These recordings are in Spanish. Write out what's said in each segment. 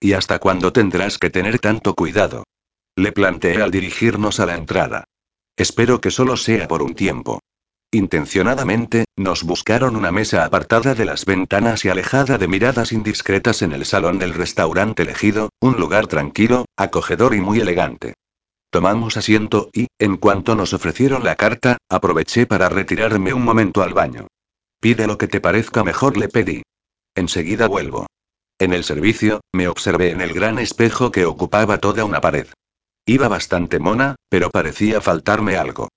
¿Y hasta cuándo tendrás que tener tanto cuidado? Le planteé al dirigirnos a la entrada. Espero que solo sea por un tiempo. Intencionadamente, nos buscaron una mesa apartada de las ventanas y alejada de miradas indiscretas en el salón del restaurante elegido, un lugar tranquilo, acogedor y muy elegante. Tomamos asiento y, en cuanto nos ofrecieron la carta, aproveché para retirarme un momento al baño. Pide lo que te parezca mejor, le pedí. Enseguida vuelvo. En el servicio, me observé en el gran espejo que ocupaba toda una pared. Iba bastante mona, pero parecía faltarme algo.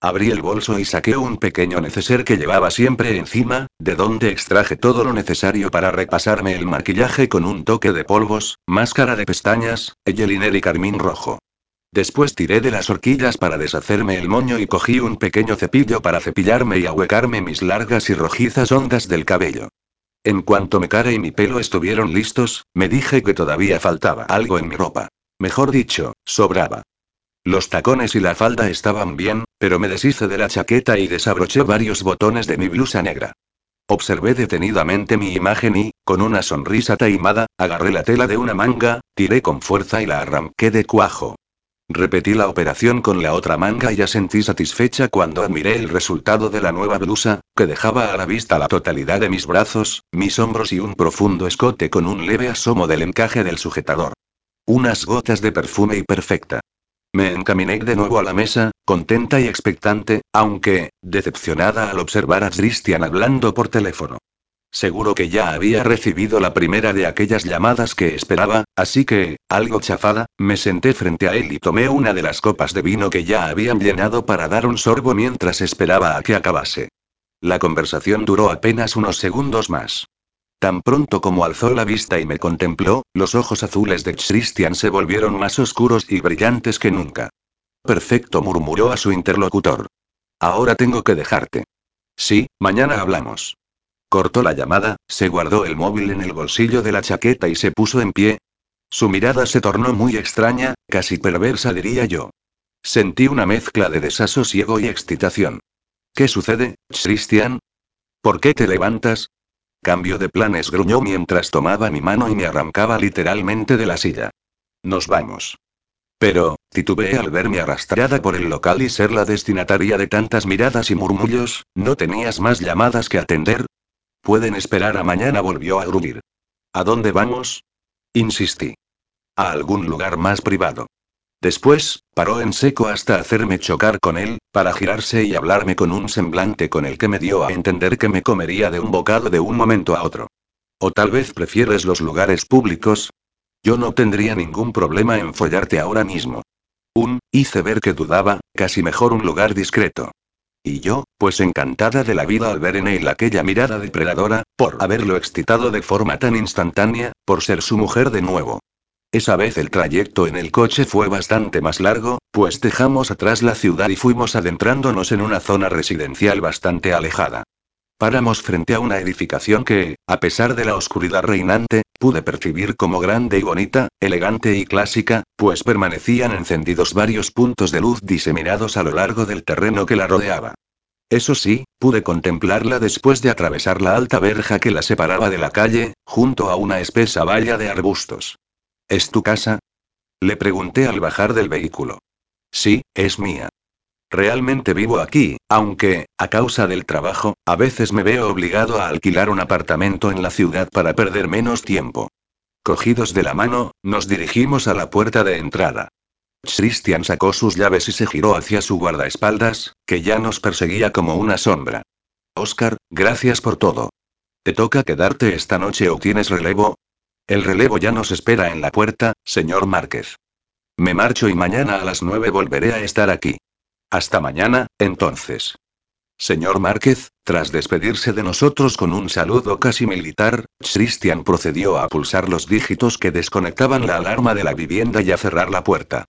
Abrí el bolso y saqué un pequeño neceser que llevaba siempre encima, de donde extraje todo lo necesario para repasarme el maquillaje con un toque de polvos, máscara de pestañas, eyeliner y carmín rojo. Después tiré de las horquillas para deshacerme el moño y cogí un pequeño cepillo para cepillarme y ahuecarme mis largas y rojizas ondas del cabello. En cuanto mi cara y mi pelo estuvieron listos, me dije que todavía faltaba algo en mi ropa. Mejor dicho, sobraba. Los tacones y la falda estaban bien, pero me deshice de la chaqueta y desabroché varios botones de mi blusa negra. Observé detenidamente mi imagen y, con una sonrisa taimada, agarré la tela de una manga, tiré con fuerza y la arranqué de cuajo. Repetí la operación con la otra manga y ya sentí satisfecha cuando admiré el resultado de la nueva blusa, que dejaba a la vista la totalidad de mis brazos, mis hombros y un profundo escote con un leve asomo del encaje del sujetador. Unas gotas de perfume y perfecta. Me encaminé de nuevo a la mesa, contenta y expectante, aunque, decepcionada al observar a Christian hablando por teléfono. Seguro que ya había recibido la primera de aquellas llamadas que esperaba, así que, algo chafada, me senté frente a él y tomé una de las copas de vino que ya habían llenado para dar un sorbo mientras esperaba a que acabase. La conversación duró apenas unos segundos más. Tan pronto como alzó la vista y me contempló, los ojos azules de Christian se volvieron más oscuros y brillantes que nunca. Perfecto, murmuró a su interlocutor. Ahora tengo que dejarte. Sí, mañana hablamos. Cortó la llamada, se guardó el móvil en el bolsillo de la chaqueta y se puso en pie. Su mirada se tornó muy extraña, casi perversa diría yo. Sentí una mezcla de desasosiego y excitación. ¿Qué sucede, Christian? ¿Por qué te levantas? Cambio de planes, gruñó mientras tomaba mi mano y me arrancaba literalmente de la silla. Nos vamos. Pero, titubeé al verme arrastrada por el local y ser la destinataria de tantas miradas y murmullos, ¿no tenías más llamadas que atender? Pueden esperar a mañana, volvió a gruñir. ¿A dónde vamos? Insistí. A algún lugar más privado. Después, paró en seco hasta hacerme chocar con él, para girarse y hablarme con un semblante con el que me dio a entender que me comería de un bocado de un momento a otro. ¿O tal vez prefieres los lugares públicos? Yo no tendría ningún problema en follarte ahora mismo. Un, hice ver que dudaba, casi mejor un lugar discreto. Y yo, pues encantada de la vida al ver en él aquella mirada depredadora, por haberlo excitado de forma tan instantánea, por ser su mujer de nuevo. Esa vez el trayecto en el coche fue bastante más largo, pues dejamos atrás la ciudad y fuimos adentrándonos en una zona residencial bastante alejada. Paramos frente a una edificación que, a pesar de la oscuridad reinante, pude percibir como grande y bonita, elegante y clásica, pues permanecían encendidos varios puntos de luz diseminados a lo largo del terreno que la rodeaba. Eso sí, pude contemplarla después de atravesar la alta verja que la separaba de la calle, junto a una espesa valla de arbustos. ¿Es tu casa? Le pregunté al bajar del vehículo. Sí, es mía. Realmente vivo aquí, aunque, a causa del trabajo, a veces me veo obligado a alquilar un apartamento en la ciudad para perder menos tiempo. Cogidos de la mano, nos dirigimos a la puerta de entrada. Christian sacó sus llaves y se giró hacia su guardaespaldas, que ya nos perseguía como una sombra. Oscar, gracias por todo. ¿Te toca quedarte esta noche o tienes relevo? El relevo ya nos espera en la puerta, señor Márquez. Me marcho y mañana a las nueve volveré a estar aquí. Hasta mañana, entonces. Señor Márquez, tras despedirse de nosotros con un saludo casi militar, Christian procedió a pulsar los dígitos que desconectaban la alarma de la vivienda y a cerrar la puerta.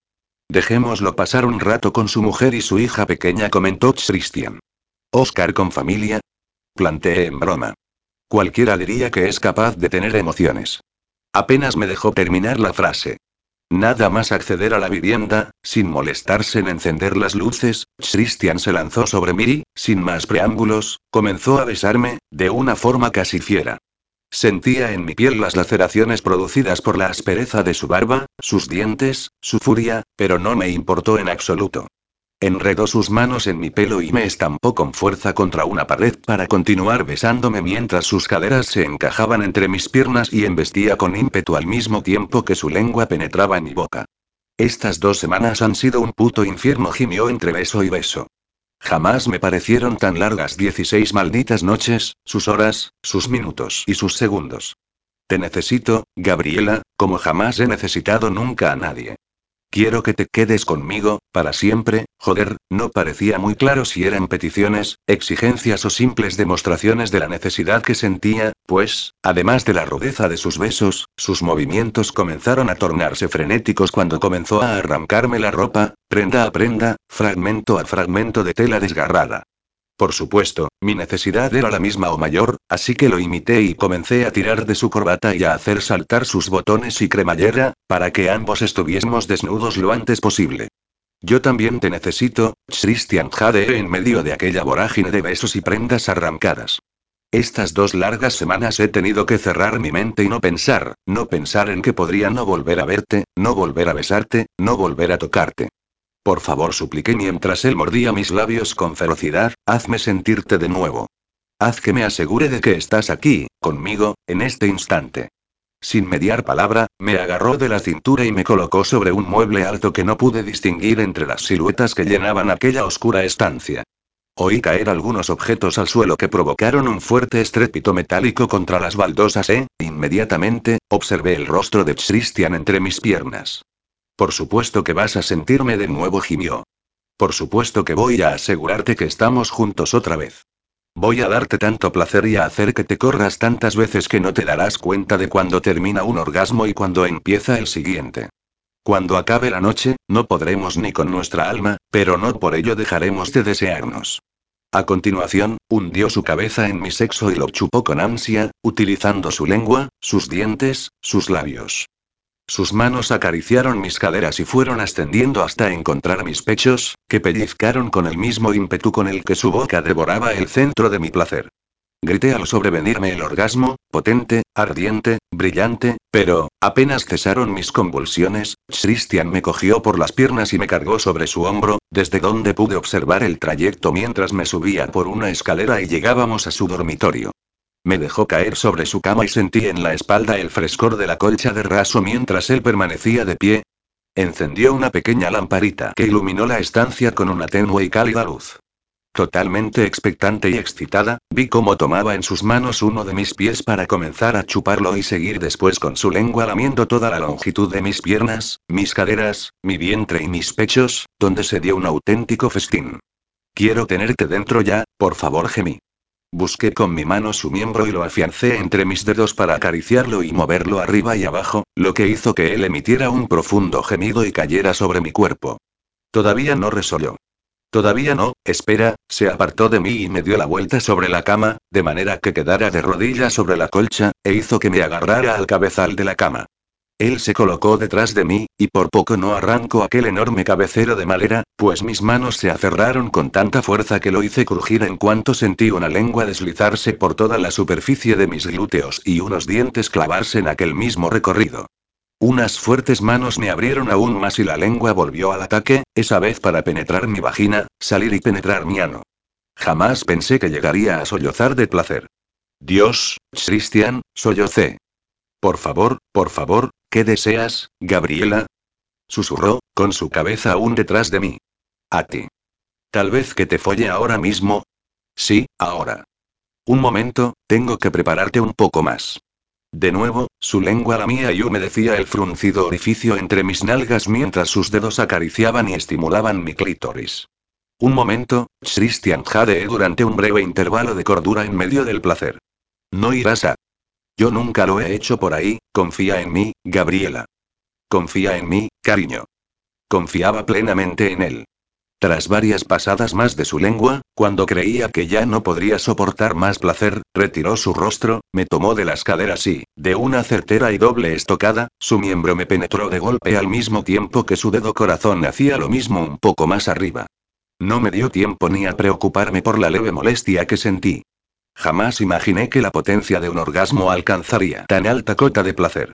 Dejémoslo pasar un rato con su mujer y su hija pequeña, comentó Christian. ¿Oscar con familia? Planteé en broma. Cualquiera diría que es capaz de tener emociones. Apenas me dejó terminar la frase. Nada más acceder a la vivienda, sin molestarse en encender las luces, Christian se lanzó sobre mí y, sin más preámbulos, comenzó a besarme, de una forma casi fiera. Sentía en mi piel las laceraciones producidas por la aspereza de su barba, sus dientes, su furia, pero no me importó en absoluto. Enredó sus manos en mi pelo y me estampó con fuerza contra una pared para continuar besándome mientras sus caderas se encajaban entre mis piernas y embestía con ímpetu al mismo tiempo que su lengua penetraba en mi boca. Estas dos semanas han sido un puto infierno, gimió entre beso y beso. Jamás me parecieron tan largas 16 malditas noches, sus horas, sus minutos y sus segundos. Te necesito, Gabriela, como jamás he necesitado nunca a nadie. Quiero que te quedes conmigo, para siempre, joder, no parecía muy claro si eran peticiones, exigencias o simples demostraciones de la necesidad que sentía, pues, además de la rudeza de sus besos, sus movimientos comenzaron a tornarse frenéticos cuando comenzó a arrancarme la ropa, prenda a prenda, fragmento a fragmento de tela desgarrada. Por supuesto, mi necesidad era la misma o mayor, así que lo imité y comencé a tirar de su corbata y a hacer saltar sus botones y cremallera, para que ambos estuviésemos desnudos lo antes posible. Yo también te necesito, Christian Jade en medio de aquella vorágine de besos y prendas arrancadas. Estas dos largas semanas he tenido que cerrar mi mente y no pensar, no pensar en que podría no volver a verte, no volver a besarte, no volver a tocarte. Por favor, supliqué mientras él mordía mis labios con ferocidad, hazme sentirte de nuevo. Haz que me asegure de que estás aquí, conmigo, en este instante. Sin mediar palabra, me agarró de la cintura y me colocó sobre un mueble alto que no pude distinguir entre las siluetas que llenaban aquella oscura estancia. Oí caer algunos objetos al suelo que provocaron un fuerte estrépito metálico contra las baldosas e, inmediatamente, observé el rostro de Christian entre mis piernas. Por supuesto que vas a sentirme de nuevo, gimió. Por supuesto que voy a asegurarte que estamos juntos otra vez. Voy a darte tanto placer y a hacer que te corras tantas veces que no te darás cuenta de cuando termina un orgasmo y cuando empieza el siguiente. Cuando acabe la noche, no podremos ni con nuestra alma, pero no por ello dejaremos de desearnos. A continuación, hundió su cabeza en mi sexo y lo chupó con ansia, utilizando su lengua, sus dientes, sus labios. Sus manos acariciaron mis caderas y fueron ascendiendo hasta encontrar mis pechos, que pellizcaron con el mismo ímpetu con el que su boca devoraba el centro de mi placer. Grité al sobrevenirme el orgasmo, potente, ardiente, brillante, pero, apenas cesaron mis convulsiones, Christian me cogió por las piernas y me cargó sobre su hombro, desde donde pude observar el trayecto mientras me subía por una escalera y llegábamos a su dormitorio. Me dejó caer sobre su cama y sentí en la espalda el frescor de la colcha de raso mientras él permanecía de pie. Encendió una pequeña lamparita que iluminó la estancia con una tenue y cálida luz. Totalmente expectante y excitada, vi cómo tomaba en sus manos uno de mis pies para comenzar a chuparlo y seguir después con su lengua lamiendo toda la longitud de mis piernas, mis caderas, mi vientre y mis pechos, donde se dio un auténtico festín. Quiero tenerte dentro ya, por favor, gemí. Busqué con mi mano su miembro y lo afiancé entre mis dedos para acariciarlo y moverlo arriba y abajo, lo que hizo que él emitiera un profundo gemido y cayera sobre mi cuerpo. Todavía no resolvió. Todavía no, espera, se apartó de mí y me dio la vuelta sobre la cama, de manera que quedara de rodillas sobre la colcha, e hizo que me agarrara al cabezal de la cama. Él se colocó detrás de mí, y por poco no arrancó aquel enorme cabecero de madera, pues mis manos se aferraron con tanta fuerza que lo hice crujir en cuanto sentí una lengua deslizarse por toda la superficie de mis glúteos y unos dientes clavarse en aquel mismo recorrido. Unas fuertes manos me abrieron aún más y la lengua volvió al ataque, esa vez para penetrar mi vagina, salir y penetrar mi ano. Jamás pensé que llegaría a sollozar de placer. Dios, Christian, sollocé. Por favor, por favor, ¿qué deseas, Gabriela? Susurró, con su cabeza aún detrás de mí. A ti. Tal vez que te folle ahora mismo. Sí, ahora. Un momento, tengo que prepararte un poco más. De nuevo, su lengua lamía y humedecía el fruncido orificio entre mis nalgas mientras sus dedos acariciaban y estimulaban mi clítoris. Un momento, Christian jadeé durante un breve intervalo de cordura en medio del placer. No irás a. Yo nunca lo he hecho por ahí, confía en mí, Gabriela. Confía en mí, cariño. Confiaba plenamente en él. Tras varias pasadas más de su lengua, cuando creía que ya no podría soportar más placer, retiró su rostro, me tomó de las caderas y, de una certera y doble estocada, su miembro me penetró de golpe al mismo tiempo que su dedo corazón hacía lo mismo un poco más arriba. No me dio tiempo ni a preocuparme por la leve molestia que sentí. Jamás imaginé que la potencia de un orgasmo alcanzaría tan alta cota de placer.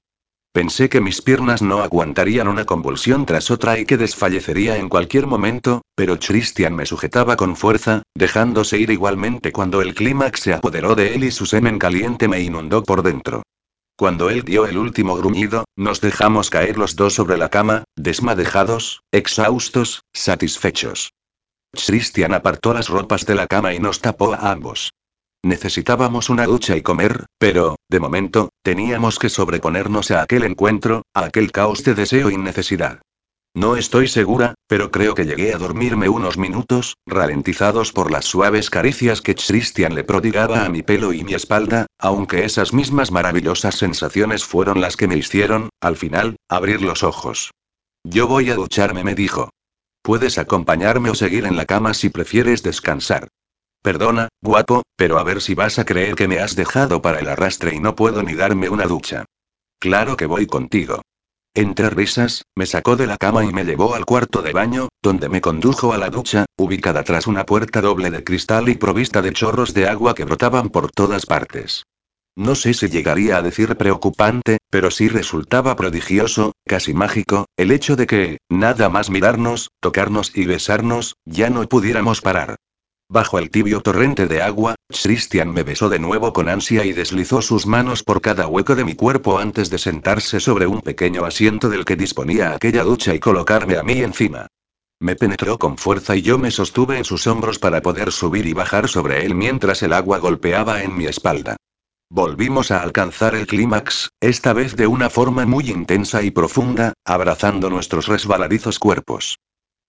Pensé que mis piernas no aguantarían una convulsión tras otra y que desfallecería en cualquier momento, pero Christian me sujetaba con fuerza, dejándose ir igualmente cuando el clímax se apoderó de él y su semen caliente me inundó por dentro. Cuando él dio el último gruñido, nos dejamos caer los dos sobre la cama, desmadejados, exhaustos, satisfechos. Christian apartó las ropas de la cama y nos tapó a ambos. Necesitábamos una ducha y comer, pero, de momento, teníamos que sobreponernos a aquel encuentro, a aquel caos de deseo y necesidad. No estoy segura, pero creo que llegué a dormirme unos minutos, ralentizados por las suaves caricias que Christian le prodigaba a mi pelo y mi espalda, aunque esas mismas maravillosas sensaciones fueron las que me hicieron, al final, abrir los ojos. Yo voy a ducharme, me dijo. Puedes acompañarme o seguir en la cama si prefieres descansar. Perdona, guapo, pero a ver si vas a creer que me has dejado para el arrastre y no puedo ni darme una ducha. Claro que voy contigo. Entre risas, me sacó de la cama y me llevó al cuarto de baño, donde me condujo a la ducha, ubicada tras una puerta doble de cristal y provista de chorros de agua que brotaban por todas partes. No sé si llegaría a decir preocupante, pero sí resultaba prodigioso, casi mágico, el hecho de que, nada más mirarnos, tocarnos y besarnos, ya no pudiéramos parar. Bajo el tibio torrente de agua, Christian me besó de nuevo con ansia y deslizó sus manos por cada hueco de mi cuerpo antes de sentarse sobre un pequeño asiento del que disponía aquella ducha y colocarme a mí encima. Me penetró con fuerza y yo me sostuve en sus hombros para poder subir y bajar sobre él mientras el agua golpeaba en mi espalda. Volvimos a alcanzar el clímax, esta vez de una forma muy intensa y profunda, abrazando nuestros resbaladizos cuerpos.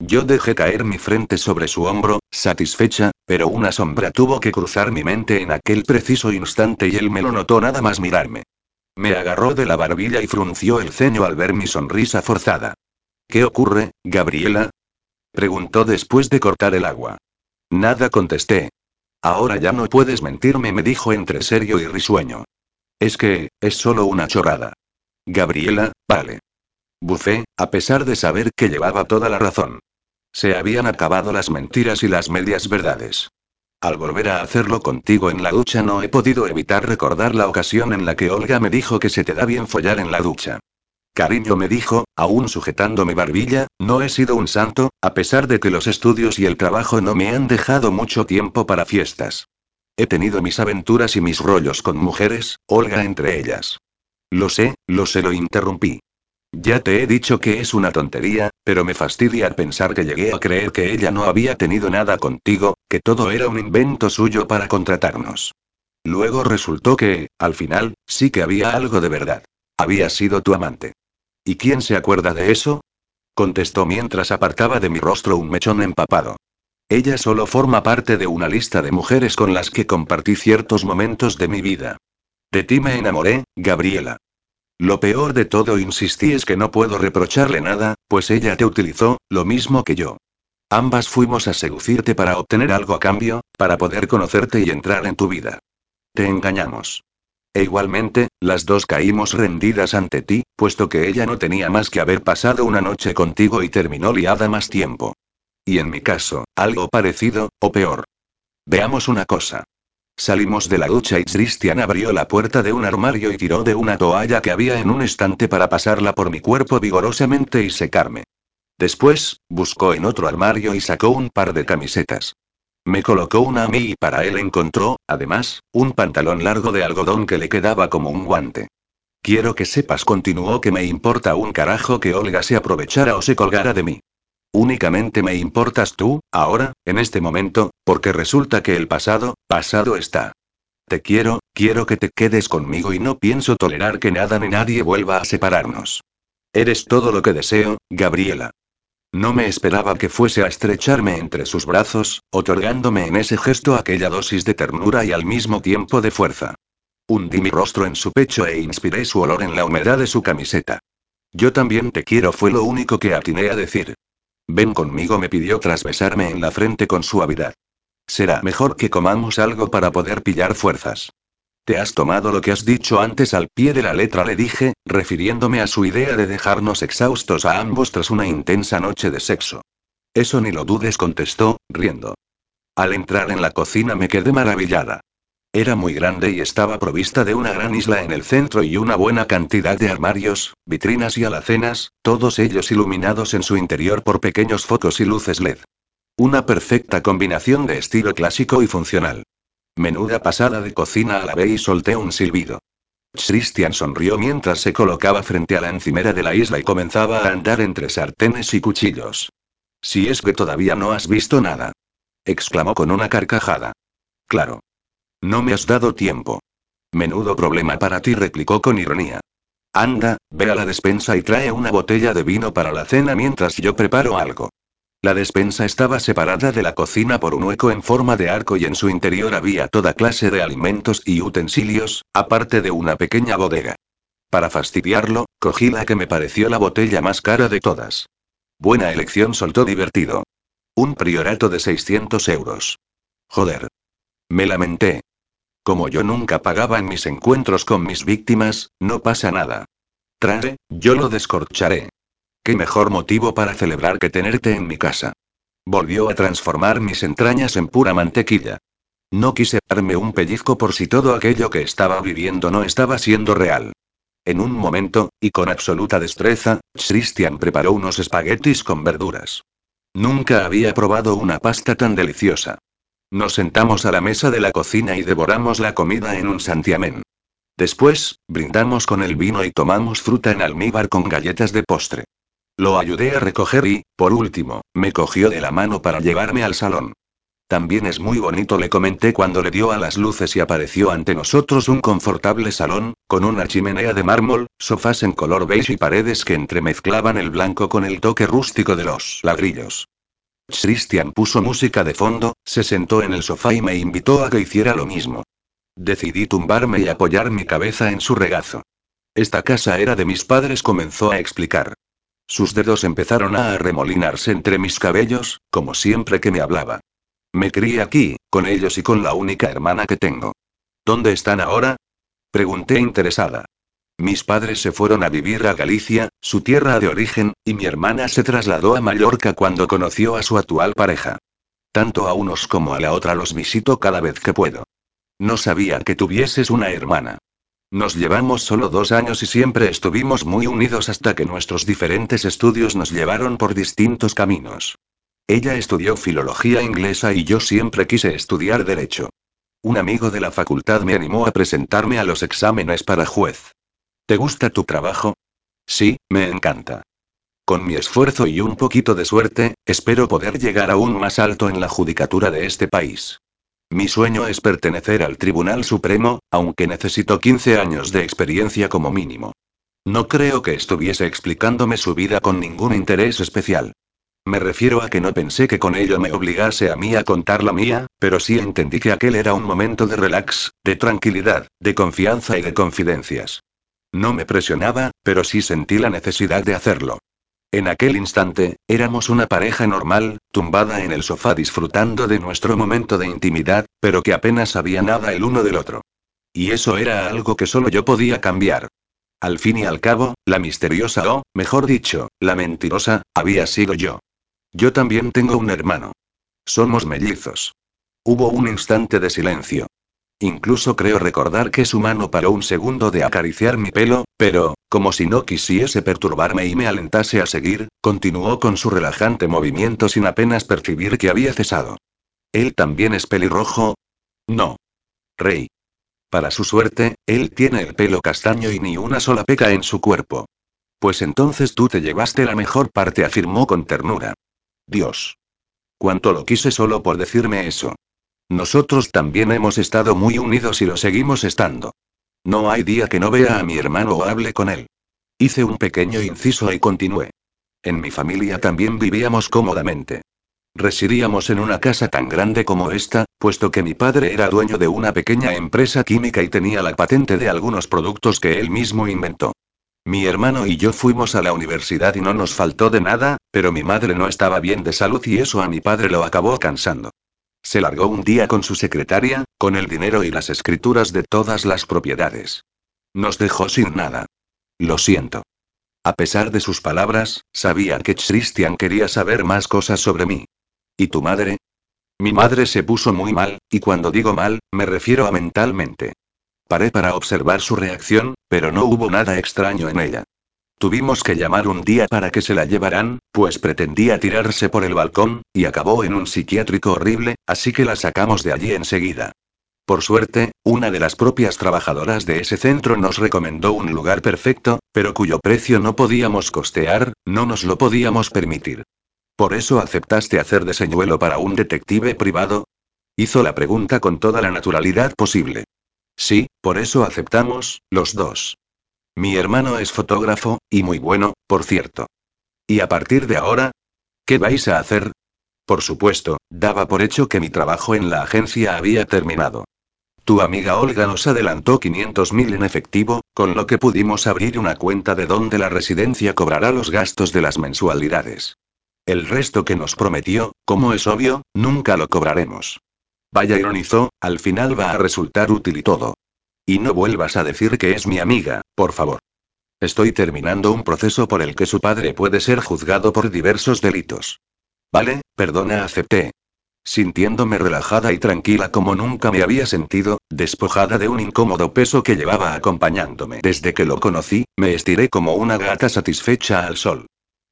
Yo dejé caer mi frente sobre su hombro, satisfecha, pero una sombra tuvo que cruzar mi mente en aquel preciso instante y él me lo notó nada más mirarme. Me agarró de la barbilla y frunció el ceño al ver mi sonrisa forzada. ¿Qué ocurre, Gabriela? preguntó después de cortar el agua. Nada contesté. Ahora ya no puedes mentirme, me dijo entre serio y risueño. Es que, es solo una chorrada. Gabriela, vale. Bufé, a pesar de saber que llevaba toda la razón. Se habían acabado las mentiras y las medias verdades. Al volver a hacerlo contigo en la ducha no he podido evitar recordar la ocasión en la que Olga me dijo que se te da bien follar en la ducha. Cariño me dijo, aún sujetando mi barbilla, no he sido un santo, a pesar de que los estudios y el trabajo no me han dejado mucho tiempo para fiestas. He tenido mis aventuras y mis rollos con mujeres, Olga entre ellas. Lo sé, lo sé, lo interrumpí. Ya te he dicho que es una tontería, pero me fastidia pensar que llegué a creer que ella no había tenido nada contigo, que todo era un invento suyo para contratarnos. Luego resultó que, al final, sí que había algo de verdad. Había sido tu amante. ¿Y quién se acuerda de eso? Contestó mientras apartaba de mi rostro un mechón empapado. Ella solo forma parte de una lista de mujeres con las que compartí ciertos momentos de mi vida. De ti me enamoré, Gabriela. Lo peor de todo, insistí, es que no puedo reprocharle nada, pues ella te utilizó, lo mismo que yo. Ambas fuimos a seducirte para obtener algo a cambio, para poder conocerte y entrar en tu vida. Te engañamos. E igualmente, las dos caímos rendidas ante ti, puesto que ella no tenía más que haber pasado una noche contigo y terminó liada más tiempo. Y en mi caso, algo parecido, o peor. Veamos una cosa. Salimos de la ducha y Christian abrió la puerta de un armario y tiró de una toalla que había en un estante para pasarla por mi cuerpo vigorosamente y secarme. Después, buscó en otro armario y sacó un par de camisetas. Me colocó una a mí y para él encontró, además, un pantalón largo de algodón que le quedaba como un guante. Quiero que sepas, continuó, que me importa un carajo que Olga se aprovechara o se colgara de mí. Únicamente me importas tú, ahora, en este momento, porque resulta que el pasado, pasado está. Te quiero, quiero que te quedes conmigo y no pienso tolerar que nada ni nadie vuelva a separarnos. Eres todo lo que deseo, Gabriela. No me esperaba que fuese a estrecharme entre sus brazos, otorgándome en ese gesto aquella dosis de ternura y al mismo tiempo de fuerza. Hundí mi rostro en su pecho e inspiré su olor en la humedad de su camiseta. Yo también te quiero fue lo único que atiné a decir. Ven conmigo, me pidió tras besarme en la frente con suavidad. Será mejor que comamos algo para poder pillar fuerzas. Te has tomado lo que has dicho antes al pie de la letra, le dije, refiriéndome a su idea de dejarnos exhaustos a ambos tras una intensa noche de sexo. Eso ni lo dudes, contestó, riendo. Al entrar en la cocina me quedé maravillada. Era muy grande y estaba provista de una gran isla en el centro y una buena cantidad de armarios, vitrinas y alacenas, todos ellos iluminados en su interior por pequeños focos y luces LED. Una perfecta combinación de estilo clásico y funcional. Menuda pasada de cocina a la vez y solté un silbido. Christian sonrió mientras se colocaba frente a la encimera de la isla y comenzaba a andar entre sartenes y cuchillos. Si es que todavía no has visto nada. exclamó con una carcajada. Claro. No me has dado tiempo. Menudo problema para ti, replicó con ironía. Anda, ve a la despensa y trae una botella de vino para la cena mientras yo preparo algo. La despensa estaba separada de la cocina por un hueco en forma de arco y en su interior había toda clase de alimentos y utensilios, aparte de una pequeña bodega. Para fastidiarlo, cogí la que me pareció la botella más cara de todas. Buena elección, soltó divertido. Un priorato de 600 euros. Joder. Me lamenté. Como yo nunca pagaba en mis encuentros con mis víctimas, no pasa nada. Trae, yo lo descorcharé. Qué mejor motivo para celebrar que tenerte en mi casa. Volvió a transformar mis entrañas en pura mantequilla. No quise darme un pellizco por si todo aquello que estaba viviendo no estaba siendo real. En un momento, y con absoluta destreza, Christian preparó unos espaguetis con verduras. Nunca había probado una pasta tan deliciosa. Nos sentamos a la mesa de la cocina y devoramos la comida en un santiamén. Después, brindamos con el vino y tomamos fruta en almíbar con galletas de postre. Lo ayudé a recoger y, por último, me cogió de la mano para llevarme al salón. También es muy bonito, le comenté cuando le dio a las luces y apareció ante nosotros un confortable salón, con una chimenea de mármol, sofás en color beige y paredes que entremezclaban el blanco con el toque rústico de los ladrillos. Christian puso música de fondo, se sentó en el sofá y me invitó a que hiciera lo mismo. Decidí tumbarme y apoyar mi cabeza en su regazo. Esta casa era de mis padres, comenzó a explicar. Sus dedos empezaron a arremolinarse entre mis cabellos, como siempre que me hablaba. Me crié aquí, con ellos y con la única hermana que tengo. ¿Dónde están ahora? Pregunté interesada. Mis padres se fueron a vivir a Galicia, su tierra de origen, y mi hermana se trasladó a Mallorca cuando conoció a su actual pareja. Tanto a unos como a la otra los visito cada vez que puedo. No sabía que tuvieses una hermana. Nos llevamos solo dos años y siempre estuvimos muy unidos hasta que nuestros diferentes estudios nos llevaron por distintos caminos. Ella estudió filología inglesa y yo siempre quise estudiar derecho. Un amigo de la facultad me animó a presentarme a los exámenes para juez. ¿Te gusta tu trabajo? Sí, me encanta. Con mi esfuerzo y un poquito de suerte, espero poder llegar aún más alto en la judicatura de este país. Mi sueño es pertenecer al Tribunal Supremo, aunque necesito 15 años de experiencia como mínimo. No creo que estuviese explicándome su vida con ningún interés especial. Me refiero a que no pensé que con ello me obligase a mí a contar la mía, pero sí entendí que aquel era un momento de relax, de tranquilidad, de confianza y de confidencias. No me presionaba, pero sí sentí la necesidad de hacerlo. En aquel instante, éramos una pareja normal, tumbada en el sofá disfrutando de nuestro momento de intimidad, pero que apenas sabía nada el uno del otro. Y eso era algo que solo yo podía cambiar. Al fin y al cabo, la misteriosa o, mejor dicho, la mentirosa, había sido yo. Yo también tengo un hermano. Somos mellizos. Hubo un instante de silencio. Incluso creo recordar que su mano paró un segundo de acariciar mi pelo, pero, como si no quisiese perturbarme y me alentase a seguir, continuó con su relajante movimiento sin apenas percibir que había cesado. ¿Él también es pelirrojo? No. Rey. Para su suerte, él tiene el pelo castaño y ni una sola peca en su cuerpo. Pues entonces tú te llevaste la mejor parte, afirmó con ternura. Dios. Cuánto lo quise solo por decirme eso. Nosotros también hemos estado muy unidos y lo seguimos estando. No hay día que no vea a mi hermano o hable con él. Hice un pequeño inciso y continué. En mi familia también vivíamos cómodamente. Residíamos en una casa tan grande como esta, puesto que mi padre era dueño de una pequeña empresa química y tenía la patente de algunos productos que él mismo inventó. Mi hermano y yo fuimos a la universidad y no nos faltó de nada, pero mi madre no estaba bien de salud y eso a mi padre lo acabó cansando. Se largó un día con su secretaria, con el dinero y las escrituras de todas las propiedades. Nos dejó sin nada. Lo siento. A pesar de sus palabras, sabía que Christian quería saber más cosas sobre mí. ¿Y tu madre? Mi madre se puso muy mal, y cuando digo mal, me refiero a mentalmente. Paré para observar su reacción, pero no hubo nada extraño en ella. Tuvimos que llamar un día para que se la llevaran, pues pretendía tirarse por el balcón, y acabó en un psiquiátrico horrible, así que la sacamos de allí enseguida. Por suerte, una de las propias trabajadoras de ese centro nos recomendó un lugar perfecto, pero cuyo precio no podíamos costear, no nos lo podíamos permitir. ¿Por eso aceptaste hacer de señuelo para un detective privado? Hizo la pregunta con toda la naturalidad posible. Sí, por eso aceptamos, los dos. Mi hermano es fotógrafo, y muy bueno, por cierto. ¿Y a partir de ahora? ¿Qué vais a hacer? Por supuesto, daba por hecho que mi trabajo en la agencia había terminado. Tu amiga Olga nos adelantó 500.000 en efectivo, con lo que pudimos abrir una cuenta de donde la residencia cobrará los gastos de las mensualidades. El resto que nos prometió, como es obvio, nunca lo cobraremos. Vaya ironizó, al final va a resultar útil y todo. Y no vuelvas a decir que es mi amiga, por favor. Estoy terminando un proceso por el que su padre puede ser juzgado por diversos delitos. Vale, perdona, acepté. Sintiéndome relajada y tranquila como nunca me había sentido, despojada de un incómodo peso que llevaba acompañándome desde que lo conocí, me estiré como una gata satisfecha al sol.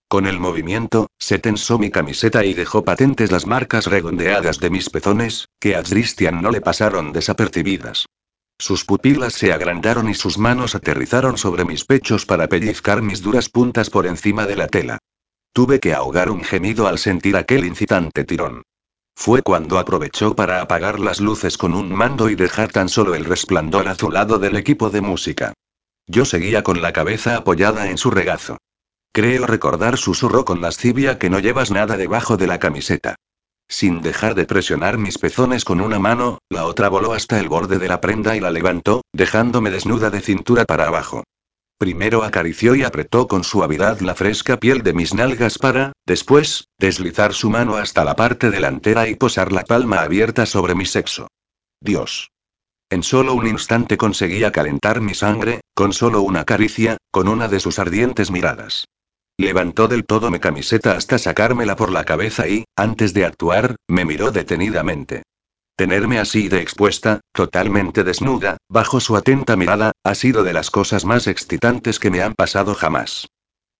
Con el movimiento, se tensó mi camiseta y dejó patentes las marcas redondeadas de mis pezones, que a Christian no le pasaron desapercibidas. Sus pupilas se agrandaron y sus manos aterrizaron sobre mis pechos para pellizcar mis duras puntas por encima de la tela. Tuve que ahogar un gemido al sentir aquel incitante tirón. Fue cuando aprovechó para apagar las luces con un mando y dejar tan solo el resplandor azulado del equipo de música. Yo seguía con la cabeza apoyada en su regazo. Creo recordar susurró con lascivia que no llevas nada debajo de la camiseta. Sin dejar de presionar mis pezones con una mano, la otra voló hasta el borde de la prenda y la levantó, dejándome desnuda de cintura para abajo. Primero acarició y apretó con suavidad la fresca piel de mis nalgas para, después, deslizar su mano hasta la parte delantera y posar la palma abierta sobre mi sexo. Dios. En solo un instante conseguía calentar mi sangre, con solo una caricia, con una de sus ardientes miradas. Levantó del todo mi camiseta hasta sacármela por la cabeza y, antes de actuar, me miró detenidamente. Tenerme así de expuesta, totalmente desnuda, bajo su atenta mirada, ha sido de las cosas más excitantes que me han pasado jamás.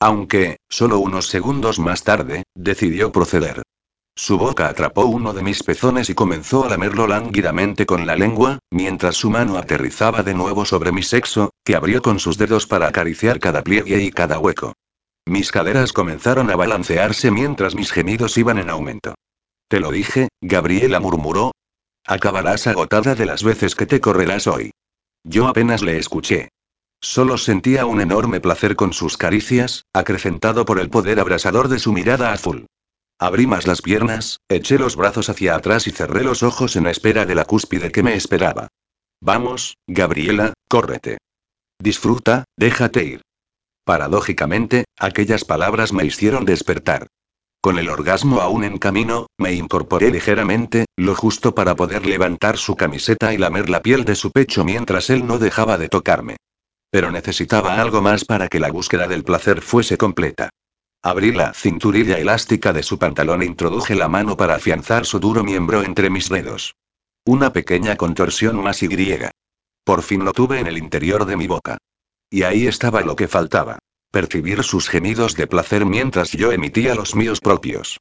Aunque, solo unos segundos más tarde, decidió proceder. Su boca atrapó uno de mis pezones y comenzó a lamerlo lánguidamente con la lengua, mientras su mano aterrizaba de nuevo sobre mi sexo, que abrió con sus dedos para acariciar cada pliegue y cada hueco. Mis caderas comenzaron a balancearse mientras mis gemidos iban en aumento. Te lo dije, Gabriela murmuró, Acabarás agotada de las veces que te correrás hoy. Yo apenas le escuché. Solo sentía un enorme placer con sus caricias, acrecentado por el poder abrasador de su mirada azul. Abrí más las piernas, eché los brazos hacia atrás y cerré los ojos en espera de la cúspide que me esperaba. Vamos, Gabriela, córrete. Disfruta, déjate ir. Paradójicamente, aquellas palabras me hicieron despertar. Con el orgasmo aún en camino, me incorporé ligeramente, lo justo para poder levantar su camiseta y lamer la piel de su pecho mientras él no dejaba de tocarme. Pero necesitaba algo más para que la búsqueda del placer fuese completa. Abrí la cinturilla elástica de su pantalón e introduje la mano para afianzar su duro miembro entre mis dedos. Una pequeña contorsión más y griega. Por fin lo tuve en el interior de mi boca. Y ahí estaba lo que faltaba percibir sus gemidos de placer mientras yo emitía los míos propios.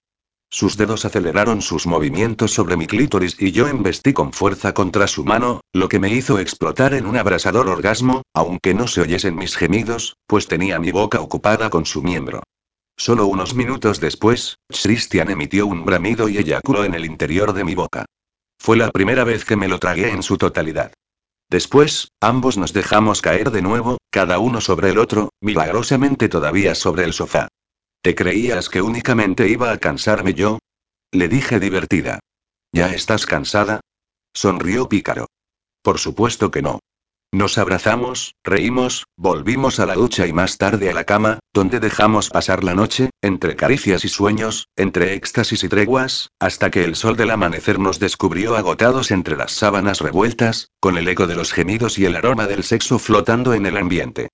Sus dedos aceleraron sus movimientos sobre mi clítoris y yo embestí con fuerza contra su mano, lo que me hizo explotar en un abrasador orgasmo, aunque no se oyesen mis gemidos, pues tenía mi boca ocupada con su miembro. Solo unos minutos después, Christian emitió un bramido y eyaculó en el interior de mi boca. Fue la primera vez que me lo tragué en su totalidad. Después, ambos nos dejamos caer de nuevo, cada uno sobre el otro, milagrosamente todavía sobre el sofá. ¿Te creías que únicamente iba a cansarme yo? Le dije divertida. ¿Ya estás cansada? Sonrió Pícaro. Por supuesto que no. Nos abrazamos, reímos, volvimos a la ducha y más tarde a la cama, donde dejamos pasar la noche, entre caricias y sueños, entre éxtasis y treguas, hasta que el sol del amanecer nos descubrió agotados entre las sábanas revueltas, con el eco de los gemidos y el aroma del sexo flotando en el ambiente.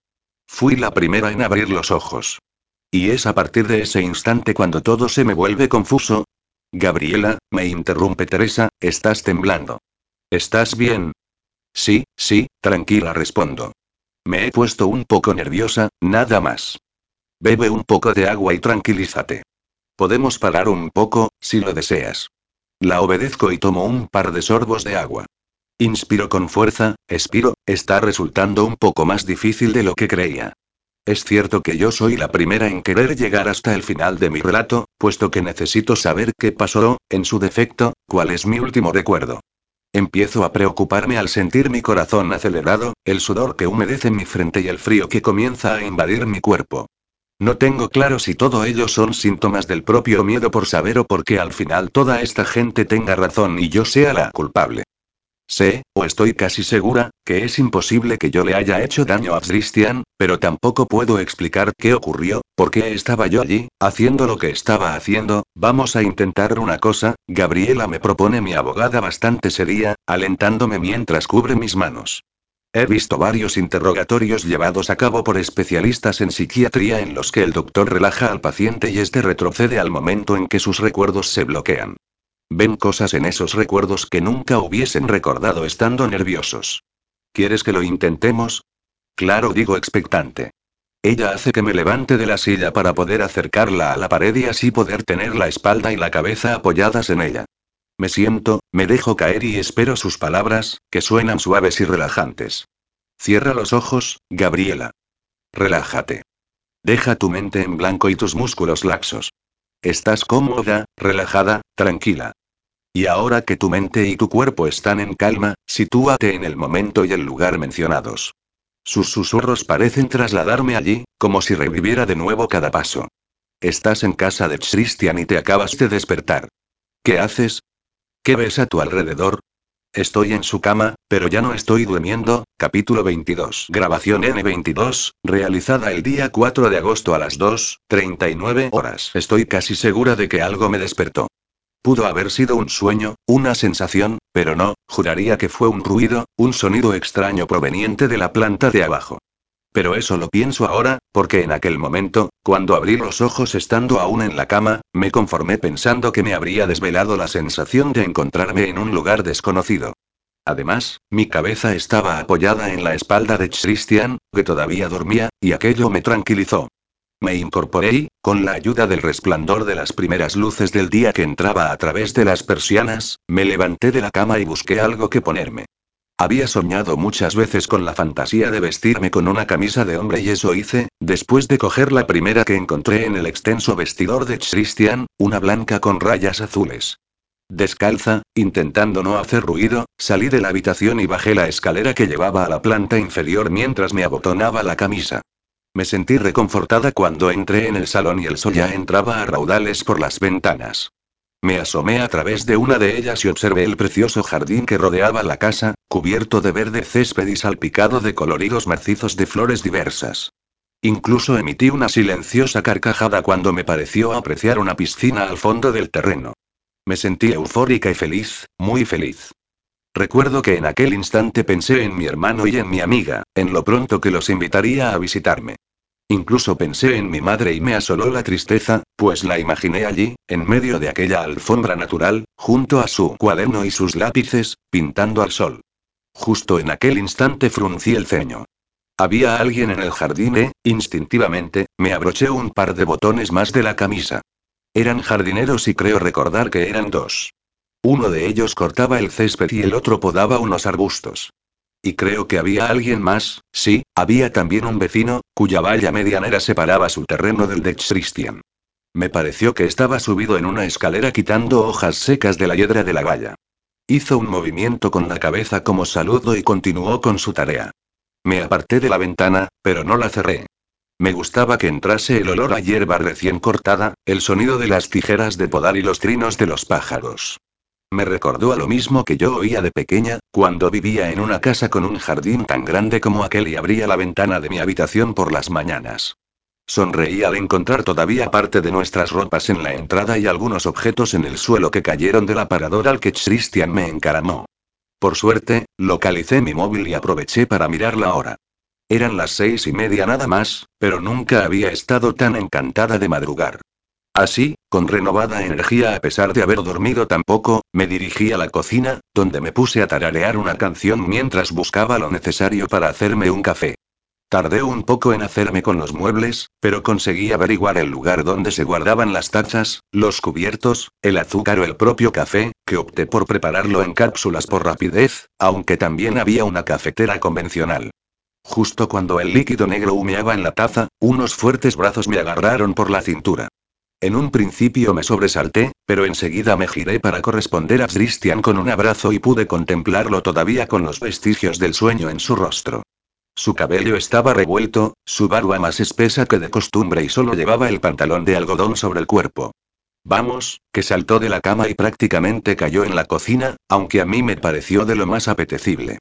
Fui la primera en abrir los ojos. Y es a partir de ese instante cuando todo se me vuelve confuso. Gabriela, me interrumpe Teresa, estás temblando. ¿Estás bien? Sí, sí, tranquila, respondo. Me he puesto un poco nerviosa, nada más. Bebe un poco de agua y tranquilízate. Podemos parar un poco, si lo deseas. La obedezco y tomo un par de sorbos de agua. Inspiro con fuerza, expiro, está resultando un poco más difícil de lo que creía. Es cierto que yo soy la primera en querer llegar hasta el final de mi relato, puesto que necesito saber qué pasó, en su defecto, cuál es mi último recuerdo. Empiezo a preocuparme al sentir mi corazón acelerado, el sudor que humedece mi frente y el frío que comienza a invadir mi cuerpo. No tengo claro si todo ello son síntomas del propio miedo por saber o porque al final toda esta gente tenga razón y yo sea la culpable. Sé, o estoy casi segura, que es imposible que yo le haya hecho daño a Christian, pero tampoco puedo explicar qué ocurrió, por qué estaba yo allí, haciendo lo que estaba haciendo. Vamos a intentar una cosa, Gabriela me propone mi abogada bastante seria, alentándome mientras cubre mis manos. He visto varios interrogatorios llevados a cabo por especialistas en psiquiatría en los que el doctor relaja al paciente y este retrocede al momento en que sus recuerdos se bloquean. Ven cosas en esos recuerdos que nunca hubiesen recordado estando nerviosos. ¿Quieres que lo intentemos? Claro, digo expectante. Ella hace que me levante de la silla para poder acercarla a la pared y así poder tener la espalda y la cabeza apoyadas en ella. Me siento, me dejo caer y espero sus palabras, que suenan suaves y relajantes. Cierra los ojos, Gabriela. Relájate. Deja tu mente en blanco y tus músculos laxos. Estás cómoda, relajada, tranquila. Y ahora que tu mente y tu cuerpo están en calma, sitúate en el momento y el lugar mencionados. Sus susurros parecen trasladarme allí, como si reviviera de nuevo cada paso. Estás en casa de Christian y te acabas de despertar. ¿Qué haces? ¿Qué ves a tu alrededor? Estoy en su cama, pero ya no estoy durmiendo. Capítulo 22. Grabación N22, realizada el día 4 de agosto a las 2.39 horas. Estoy casi segura de que algo me despertó. Pudo haber sido un sueño, una sensación, pero no, juraría que fue un ruido, un sonido extraño proveniente de la planta de abajo. Pero eso lo pienso ahora, porque en aquel momento, cuando abrí los ojos estando aún en la cama, me conformé pensando que me habría desvelado la sensación de encontrarme en un lugar desconocido. Además, mi cabeza estaba apoyada en la espalda de Christian, que todavía dormía, y aquello me tranquilizó. Me incorporé y, con la ayuda del resplandor de las primeras luces del día que entraba a través de las persianas, me levanté de la cama y busqué algo que ponerme. Había soñado muchas veces con la fantasía de vestirme con una camisa de hombre y eso hice, después de coger la primera que encontré en el extenso vestidor de Christian, una blanca con rayas azules. Descalza, intentando no hacer ruido, salí de la habitación y bajé la escalera que llevaba a la planta inferior mientras me abotonaba la camisa. Me sentí reconfortada cuando entré en el salón y el sol ya entraba a raudales por las ventanas. Me asomé a través de una de ellas y observé el precioso jardín que rodeaba la casa, cubierto de verde césped y salpicado de coloridos macizos de flores diversas. Incluso emití una silenciosa carcajada cuando me pareció apreciar una piscina al fondo del terreno. Me sentí eufórica y feliz, muy feliz. Recuerdo que en aquel instante pensé en mi hermano y en mi amiga, en lo pronto que los invitaría a visitarme. Incluso pensé en mi madre y me asoló la tristeza, pues la imaginé allí, en medio de aquella alfombra natural, junto a su cuaderno y sus lápices, pintando al sol. Justo en aquel instante fruncí el ceño. Había alguien en el jardín e, instintivamente, me abroché un par de botones más de la camisa. Eran jardineros y creo recordar que eran dos. Uno de ellos cortaba el césped y el otro podaba unos arbustos. Y creo que había alguien más, sí, había también un vecino, cuya valla medianera separaba su terreno del de Christian. Me pareció que estaba subido en una escalera quitando hojas secas de la hiedra de la valla. Hizo un movimiento con la cabeza como saludo y continuó con su tarea. Me aparté de la ventana, pero no la cerré. Me gustaba que entrase el olor a hierba recién cortada, el sonido de las tijeras de podar y los trinos de los pájaros. Me recordó a lo mismo que yo oía de pequeña, cuando vivía en una casa con un jardín tan grande como aquel y abría la ventana de mi habitación por las mañanas. Sonreí al encontrar todavía parte de nuestras ropas en la entrada y algunos objetos en el suelo que cayeron del aparador al que Christian me encaramó. Por suerte, localicé mi móvil y aproveché para mirar la hora. Eran las seis y media nada más, pero nunca había estado tan encantada de madrugar. Así, con renovada energía a pesar de haber dormido tan poco, me dirigí a la cocina, donde me puse a tararear una canción mientras buscaba lo necesario para hacerme un café. Tardé un poco en hacerme con los muebles, pero conseguí averiguar el lugar donde se guardaban las tachas, los cubiertos, el azúcar o el propio café, que opté por prepararlo en cápsulas por rapidez, aunque también había una cafetera convencional. Justo cuando el líquido negro humeaba en la taza, unos fuertes brazos me agarraron por la cintura. En un principio me sobresalté, pero enseguida me giré para corresponder a Christian con un abrazo y pude contemplarlo todavía con los vestigios del sueño en su rostro. Su cabello estaba revuelto, su barba más espesa que de costumbre y solo llevaba el pantalón de algodón sobre el cuerpo. Vamos, que saltó de la cama y prácticamente cayó en la cocina, aunque a mí me pareció de lo más apetecible.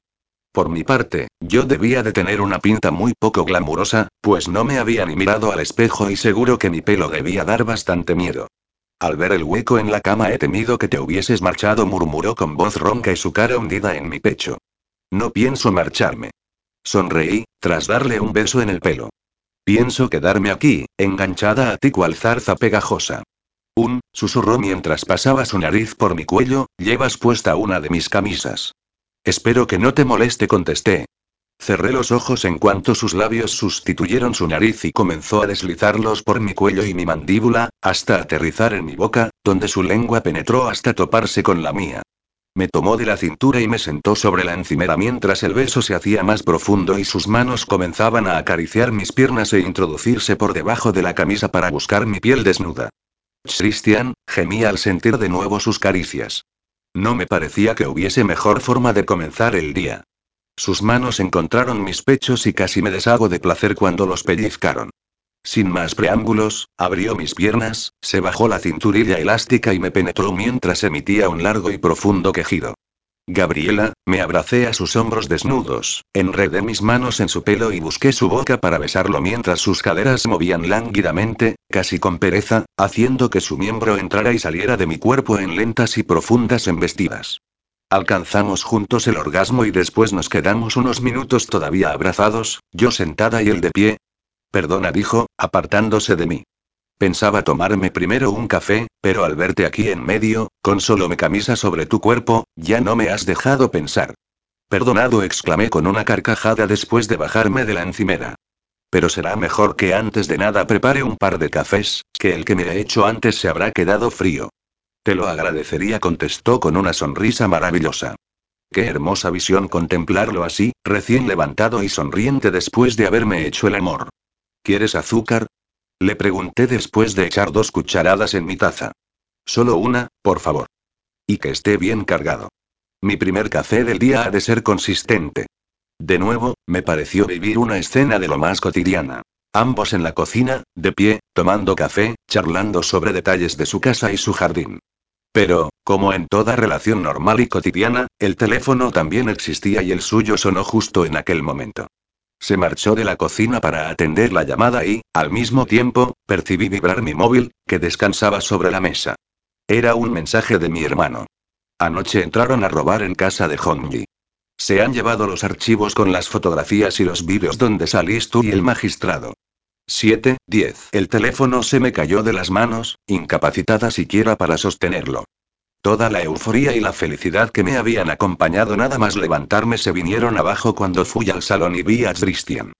Por mi parte, yo debía de tener una pinta muy poco glamurosa, pues no me había ni mirado al espejo y seguro que mi pelo debía dar bastante miedo. Al ver el hueco en la cama he temido que te hubieses marchado, murmuró con voz ronca y su cara hundida en mi pecho. No pienso marcharme. Sonreí, tras darle un beso en el pelo. Pienso quedarme aquí, enganchada a ti cual zarza pegajosa. Un, susurró mientras pasaba su nariz por mi cuello, llevas puesta una de mis camisas. Espero que no te moleste, contesté. Cerré los ojos en cuanto sus labios sustituyeron su nariz y comenzó a deslizarlos por mi cuello y mi mandíbula, hasta aterrizar en mi boca, donde su lengua penetró hasta toparse con la mía. Me tomó de la cintura y me sentó sobre la encimera mientras el beso se hacía más profundo y sus manos comenzaban a acariciar mis piernas e introducirse por debajo de la camisa para buscar mi piel desnuda. Christian, gemía al sentir de nuevo sus caricias. No me parecía que hubiese mejor forma de comenzar el día. Sus manos encontraron mis pechos y casi me deshago de placer cuando los pellizcaron. Sin más preámbulos, abrió mis piernas, se bajó la cinturilla elástica y me penetró mientras emitía un largo y profundo quejido. Gabriela, me abracé a sus hombros desnudos, enredé mis manos en su pelo y busqué su boca para besarlo mientras sus caderas movían lánguidamente, casi con pereza, haciendo que su miembro entrara y saliera de mi cuerpo en lentas y profundas embestidas. Alcanzamos juntos el orgasmo y después nos quedamos unos minutos todavía abrazados, yo sentada y él de pie, Perdona, dijo, apartándose de mí. Pensaba tomarme primero un café, pero al verte aquí en medio, con solo mi camisa sobre tu cuerpo, ya no me has dejado pensar. Perdonado, exclamé con una carcajada después de bajarme de la encimera. Pero será mejor que antes de nada prepare un par de cafés, que el que me he hecho antes se habrá quedado frío. Te lo agradecería, contestó con una sonrisa maravillosa. Qué hermosa visión contemplarlo así, recién levantado y sonriente después de haberme hecho el amor. ¿Quieres azúcar? Le pregunté después de echar dos cucharadas en mi taza. Solo una, por favor. Y que esté bien cargado. Mi primer café del día ha de ser consistente. De nuevo, me pareció vivir una escena de lo más cotidiana. Ambos en la cocina, de pie, tomando café, charlando sobre detalles de su casa y su jardín. Pero, como en toda relación normal y cotidiana, el teléfono también existía y el suyo sonó justo en aquel momento. Se marchó de la cocina para atender la llamada y, al mismo tiempo, percibí vibrar mi móvil, que descansaba sobre la mesa. Era un mensaje de mi hermano. Anoche entraron a robar en casa de Hongji. Se han llevado los archivos con las fotografías y los vídeos donde salís tú y el magistrado. 7, 10. El teléfono se me cayó de las manos, incapacitada siquiera para sostenerlo. Toda la euforía y la felicidad que me habían acompañado nada más levantarme se vinieron abajo cuando fui al salón y vi a Christian.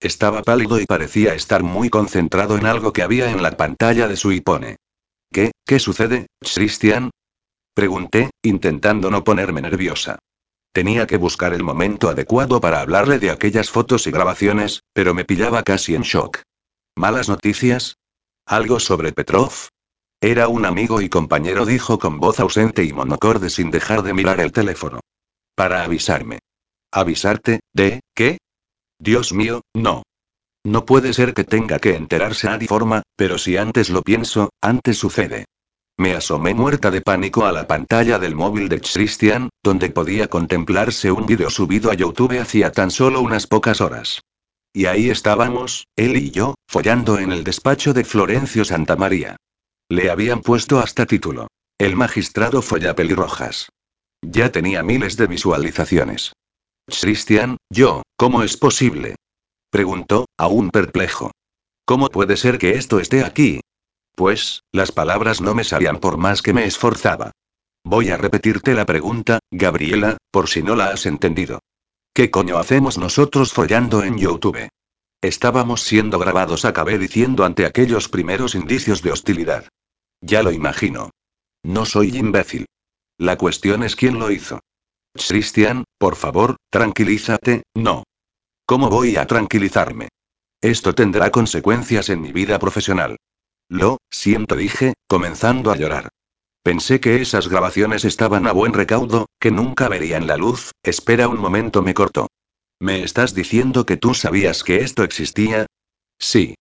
Estaba pálido y parecía estar muy concentrado en algo que había en la pantalla de su iPhone. ¿Qué, qué sucede, Christian? Pregunté, intentando no ponerme nerviosa. Tenía que buscar el momento adecuado para hablarle de aquellas fotos y grabaciones, pero me pillaba casi en shock. ¿Malas noticias? ¿Algo sobre Petrov? Era un amigo y compañero, dijo con voz ausente y monocorde sin dejar de mirar el teléfono. Para avisarme. ¿Avisarte? ¿De qué? Dios mío, no. No puede ser que tenga que enterarse a forma, pero si antes lo pienso, antes sucede. Me asomé muerta de pánico a la pantalla del móvil de Christian, donde podía contemplarse un vídeo subido a YouTube hacía tan solo unas pocas horas. Y ahí estábamos, él y yo, follando en el despacho de Florencio Santamaría. Le habían puesto hasta título. El magistrado folla pelirrojas. Ya tenía miles de visualizaciones. Christian, yo, ¿cómo es posible? Preguntó, aún perplejo. ¿Cómo puede ser que esto esté aquí? Pues, las palabras no me salían por más que me esforzaba. Voy a repetirte la pregunta, Gabriela, por si no la has entendido. ¿Qué coño hacemos nosotros follando en YouTube? Estábamos siendo grabados, acabé diciendo ante aquellos primeros indicios de hostilidad. Ya lo imagino. No soy imbécil. La cuestión es quién lo hizo. Christian, por favor, tranquilízate, no. ¿Cómo voy a tranquilizarme? Esto tendrá consecuencias en mi vida profesional. Lo siento, dije, comenzando a llorar. Pensé que esas grabaciones estaban a buen recaudo, que nunca verían la luz. Espera un momento, me cortó. ¿Me estás diciendo que tú sabías que esto existía? Sí.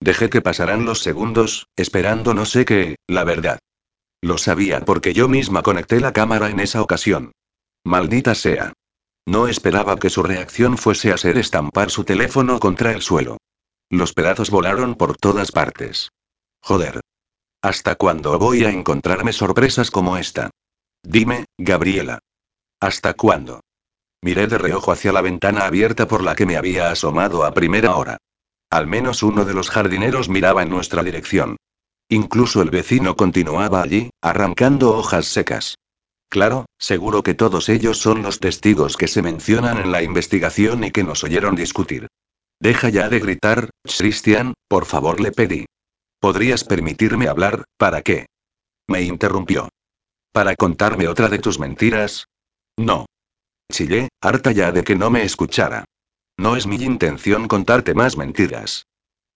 Dejé que pasaran los segundos, esperando no sé qué, la verdad. Lo sabía porque yo misma conecté la cámara en esa ocasión. Maldita sea. No esperaba que su reacción fuese a ser estampar su teléfono contra el suelo. Los pedazos volaron por todas partes. Joder. ¿Hasta cuándo voy a encontrarme sorpresas como esta? Dime, Gabriela. ¿Hasta cuándo? Miré de reojo hacia la ventana abierta por la que me había asomado a primera hora. Al menos uno de los jardineros miraba en nuestra dirección. Incluso el vecino continuaba allí, arrancando hojas secas. Claro, seguro que todos ellos son los testigos que se mencionan en la investigación y que nos oyeron discutir. Deja ya de gritar, Christian, por favor le pedí. ¿Podrías permitirme hablar, para qué? Me interrumpió. ¿Para contarme otra de tus mentiras? No. Chillé, harta ya de que no me escuchara. No es mi intención contarte más mentiras.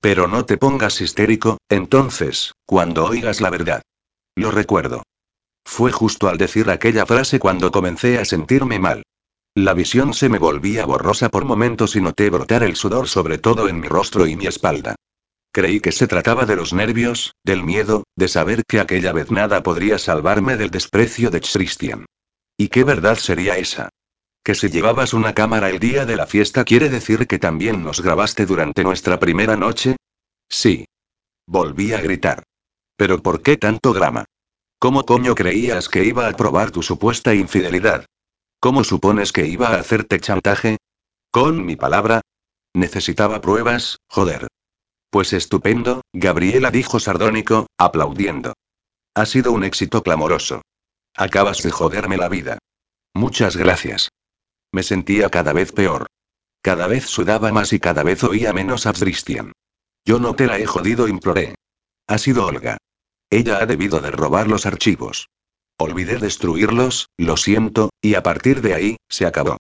Pero no te pongas histérico, entonces, cuando oigas la verdad. Lo recuerdo. Fue justo al decir aquella frase cuando comencé a sentirme mal. La visión se me volvía borrosa por momentos y noté brotar el sudor sobre todo en mi rostro y mi espalda. Creí que se trataba de los nervios, del miedo, de saber que aquella vez nada podría salvarme del desprecio de Christian. ¿Y qué verdad sería esa? Que si llevabas una cámara el día de la fiesta quiere decir que también nos grabaste durante nuestra primera noche? Sí. Volví a gritar. ¿Pero por qué tanto drama? ¿Cómo coño creías que iba a probar tu supuesta infidelidad? ¿Cómo supones que iba a hacerte chantaje? ¿Con mi palabra? Necesitaba pruebas, joder. Pues estupendo, Gabriela dijo sardónico, aplaudiendo. Ha sido un éxito clamoroso. Acabas de joderme la vida. Muchas gracias. Me sentía cada vez peor. Cada vez sudaba más y cada vez oía menos a Christian. Yo no te la he jodido, imploré. Ha sido Olga. Ella ha debido de robar los archivos. Olvidé destruirlos, lo siento, y a partir de ahí, se acabó.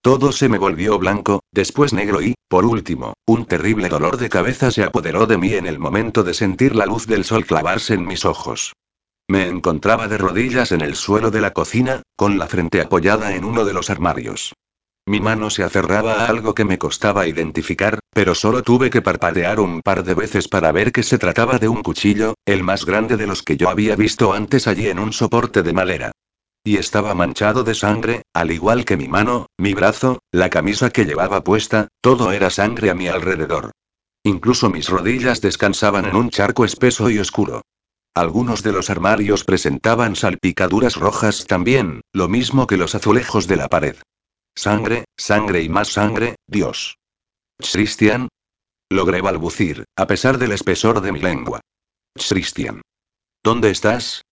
Todo se me volvió blanco, después negro y, por último, un terrible dolor de cabeza se apoderó de mí en el momento de sentir la luz del sol clavarse en mis ojos. Me encontraba de rodillas en el suelo de la cocina, con la frente apoyada en uno de los armarios. Mi mano se aferraba a algo que me costaba identificar, pero solo tuve que parpadear un par de veces para ver que se trataba de un cuchillo, el más grande de los que yo había visto antes allí en un soporte de madera. Y estaba manchado de sangre, al igual que mi mano, mi brazo, la camisa que llevaba puesta, todo era sangre a mi alrededor. Incluso mis rodillas descansaban en un charco espeso y oscuro. Algunos de los armarios presentaban salpicaduras rojas también, lo mismo que los azulejos de la pared. Sangre, sangre y más sangre, Dios. Christian. Logré balbucir, a pesar del espesor de mi lengua. Christian. ¿Dónde estás?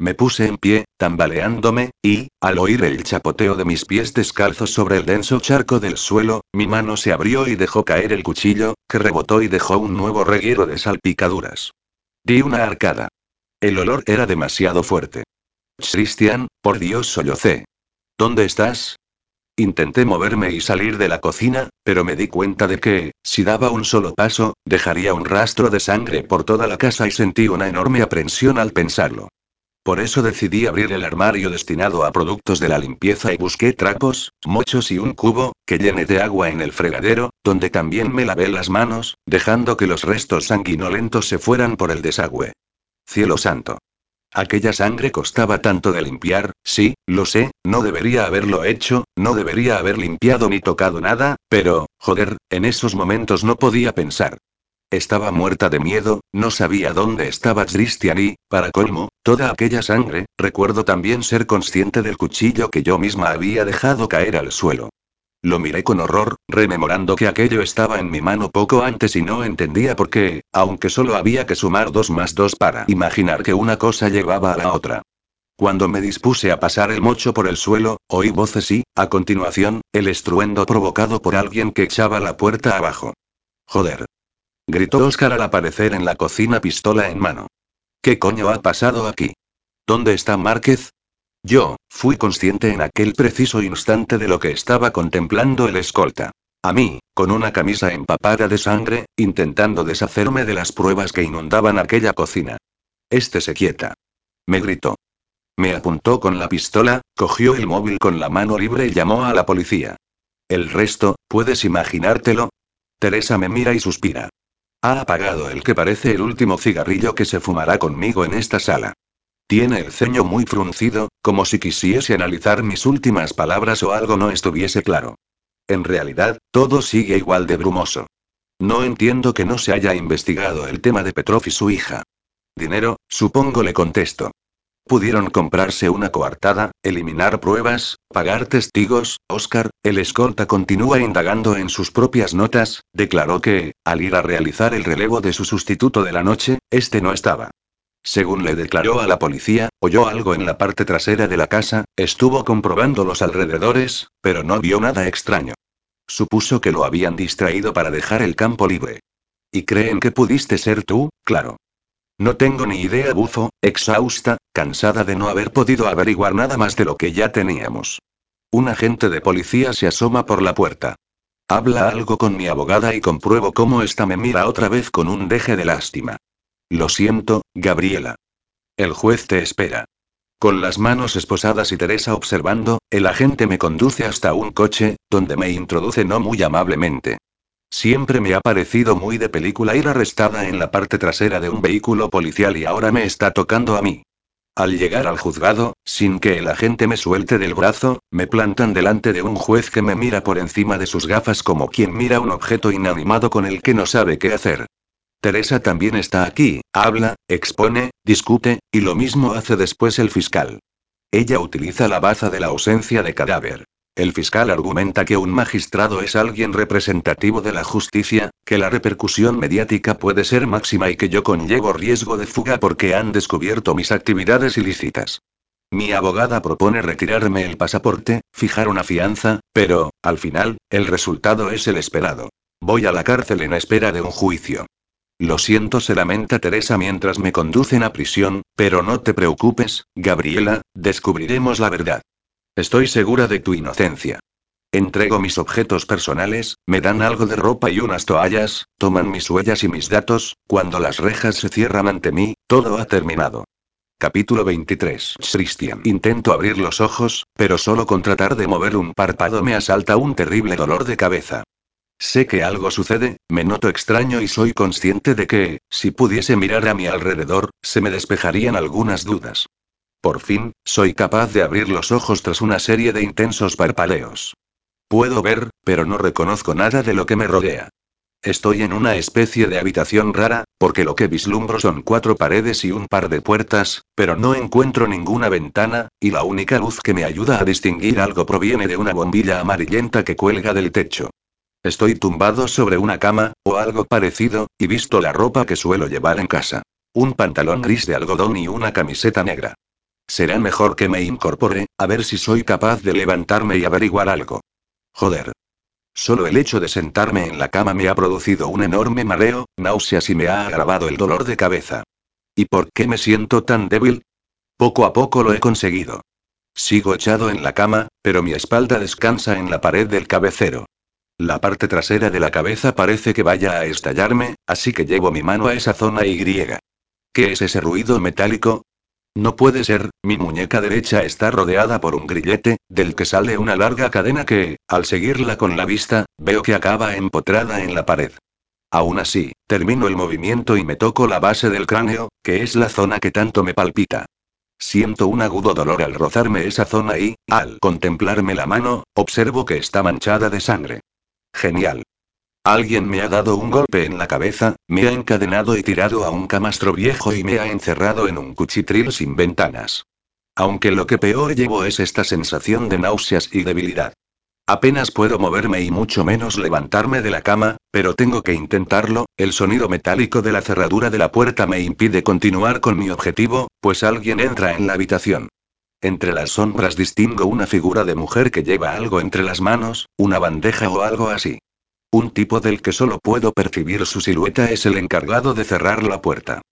Me puse en pie, tambaleándome, y, al oír el chapoteo de mis pies descalzos sobre el denso charco del suelo, mi mano se abrió y dejó caer el cuchillo, que rebotó y dejó un nuevo reguero de salpicaduras. Di una arcada. El olor era demasiado fuerte. Christian, por Dios sollocé. ¿Dónde estás? Intenté moverme y salir de la cocina, pero me di cuenta de que, si daba un solo paso, dejaría un rastro de sangre por toda la casa y sentí una enorme aprensión al pensarlo. Por eso decidí abrir el armario destinado a productos de la limpieza y busqué trapos, mochos y un cubo, que llené de agua en el fregadero, donde también me lavé las manos, dejando que los restos sanguinolentos se fueran por el desagüe. Cielo santo. Aquella sangre costaba tanto de limpiar, sí, lo sé, no debería haberlo hecho, no debería haber limpiado ni tocado nada, pero, joder, en esos momentos no podía pensar. Estaba muerta de miedo, no sabía dónde estaba Christian y, para colmo, toda aquella sangre, recuerdo también ser consciente del cuchillo que yo misma había dejado caer al suelo. Lo miré con horror, rememorando que aquello estaba en mi mano poco antes y no entendía por qué, aunque solo había que sumar dos más dos para imaginar que una cosa llevaba a la otra. Cuando me dispuse a pasar el mocho por el suelo, oí voces y, a continuación, el estruendo provocado por alguien que echaba la puerta abajo. Joder. Gritó Oscar al aparecer en la cocina pistola en mano. ¿Qué coño ha pasado aquí? ¿Dónde está Márquez? Yo, fui consciente en aquel preciso instante de lo que estaba contemplando el escolta. A mí, con una camisa empapada de sangre, intentando deshacerme de las pruebas que inundaban aquella cocina. Este se quieta. Me gritó. Me apuntó con la pistola, cogió el móvil con la mano libre y llamó a la policía. El resto, ¿puedes imaginártelo? Teresa me mira y suspira. Ha apagado el que parece el último cigarrillo que se fumará conmigo en esta sala. Tiene el ceño muy fruncido, como si quisiese analizar mis últimas palabras o algo no estuviese claro. En realidad, todo sigue igual de brumoso. No entiendo que no se haya investigado el tema de Petrov y su hija. Dinero, supongo le contesto. Pudieron comprarse una coartada, eliminar pruebas, pagar testigos. Oscar, el escolta continúa indagando en sus propias notas, declaró que, al ir a realizar el relevo de su sustituto de la noche, este no estaba. Según le declaró a la policía, oyó algo en la parte trasera de la casa, estuvo comprobando los alrededores, pero no vio nada extraño. Supuso que lo habían distraído para dejar el campo libre. ¿Y creen que pudiste ser tú? Claro. No tengo ni idea, bufo, exhausta, cansada de no haber podido averiguar nada más de lo que ya teníamos. Un agente de policía se asoma por la puerta. Habla algo con mi abogada y compruebo cómo esta me mira otra vez con un deje de lástima. Lo siento, Gabriela. El juez te espera. Con las manos esposadas y Teresa observando, el agente me conduce hasta un coche, donde me introduce no muy amablemente. Siempre me ha parecido muy de película ir arrestada en la parte trasera de un vehículo policial y ahora me está tocando a mí. Al llegar al juzgado, sin que el agente me suelte del brazo, me plantan delante de un juez que me mira por encima de sus gafas como quien mira un objeto inanimado con el que no sabe qué hacer. Teresa también está aquí, habla, expone, discute, y lo mismo hace después el fiscal. Ella utiliza la baza de la ausencia de cadáver. El fiscal argumenta que un magistrado es alguien representativo de la justicia, que la repercusión mediática puede ser máxima y que yo conllevo riesgo de fuga porque han descubierto mis actividades ilícitas. Mi abogada propone retirarme el pasaporte, fijar una fianza, pero, al final, el resultado es el esperado. Voy a la cárcel en espera de un juicio. Lo siento, se lamenta Teresa mientras me conducen a prisión, pero no te preocupes, Gabriela, descubriremos la verdad. Estoy segura de tu inocencia. Entrego mis objetos personales, me dan algo de ropa y unas toallas, toman mis huellas y mis datos, cuando las rejas se cierran ante mí, todo ha terminado. Capítulo 23. Christian. Intento abrir los ojos, pero solo con tratar de mover un párpado me asalta un terrible dolor de cabeza. Sé que algo sucede, me noto extraño y soy consciente de que, si pudiese mirar a mi alrededor, se me despejarían algunas dudas. Por fin, soy capaz de abrir los ojos tras una serie de intensos parpadeos. Puedo ver, pero no reconozco nada de lo que me rodea. Estoy en una especie de habitación rara, porque lo que vislumbro son cuatro paredes y un par de puertas, pero no encuentro ninguna ventana, y la única luz que me ayuda a distinguir algo proviene de una bombilla amarillenta que cuelga del techo. Estoy tumbado sobre una cama, o algo parecido, y visto la ropa que suelo llevar en casa. Un pantalón gris de algodón y una camiseta negra. Será mejor que me incorpore, a ver si soy capaz de levantarme y averiguar algo. Joder. Solo el hecho de sentarme en la cama me ha producido un enorme mareo, náuseas y me ha agravado el dolor de cabeza. ¿Y por qué me siento tan débil? Poco a poco lo he conseguido. Sigo echado en la cama, pero mi espalda descansa en la pared del cabecero. La parte trasera de la cabeza parece que vaya a estallarme, así que llevo mi mano a esa zona y. ¿Qué es ese ruido metálico? No puede ser, mi muñeca derecha está rodeada por un grillete, del que sale una larga cadena que, al seguirla con la vista, veo que acaba empotrada en la pared. Aún así, termino el movimiento y me toco la base del cráneo, que es la zona que tanto me palpita. Siento un agudo dolor al rozarme esa zona y, al contemplarme la mano, observo que está manchada de sangre. Genial. Alguien me ha dado un golpe en la cabeza, me ha encadenado y tirado a un camastro viejo y me ha encerrado en un cuchitril sin ventanas. Aunque lo que peor llevo es esta sensación de náuseas y debilidad. Apenas puedo moverme y mucho menos levantarme de la cama, pero tengo que intentarlo, el sonido metálico de la cerradura de la puerta me impide continuar con mi objetivo, pues alguien entra en la habitación. Entre las sombras distingo una figura de mujer que lleva algo entre las manos, una bandeja o algo así. Un tipo del que solo puedo percibir su silueta es el encargado de cerrar la puerta.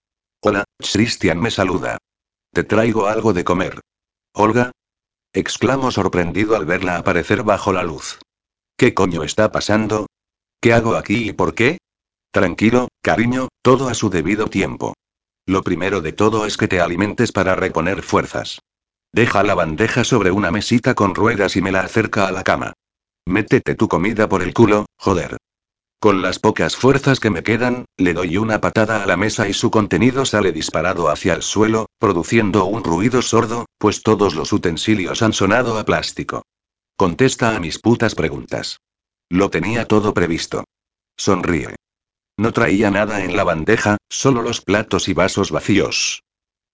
Hola, Christian me saluda. Te traigo algo de comer. Olga, exclamo sorprendido al verla aparecer bajo la luz. ¿Qué coño está pasando? ¿Qué hago aquí y por qué? Tranquilo, cariño, todo a su debido tiempo. Lo primero de todo es que te alimentes para reponer fuerzas. Deja la bandeja sobre una mesita con ruedas y me la acerca a la cama. Métete tu comida por el culo, joder. Con las pocas fuerzas que me quedan, le doy una patada a la mesa y su contenido sale disparado hacia el suelo, produciendo un ruido sordo, pues todos los utensilios han sonado a plástico. Contesta a mis putas preguntas. Lo tenía todo previsto. Sonríe. No traía nada en la bandeja, solo los platos y vasos vacíos.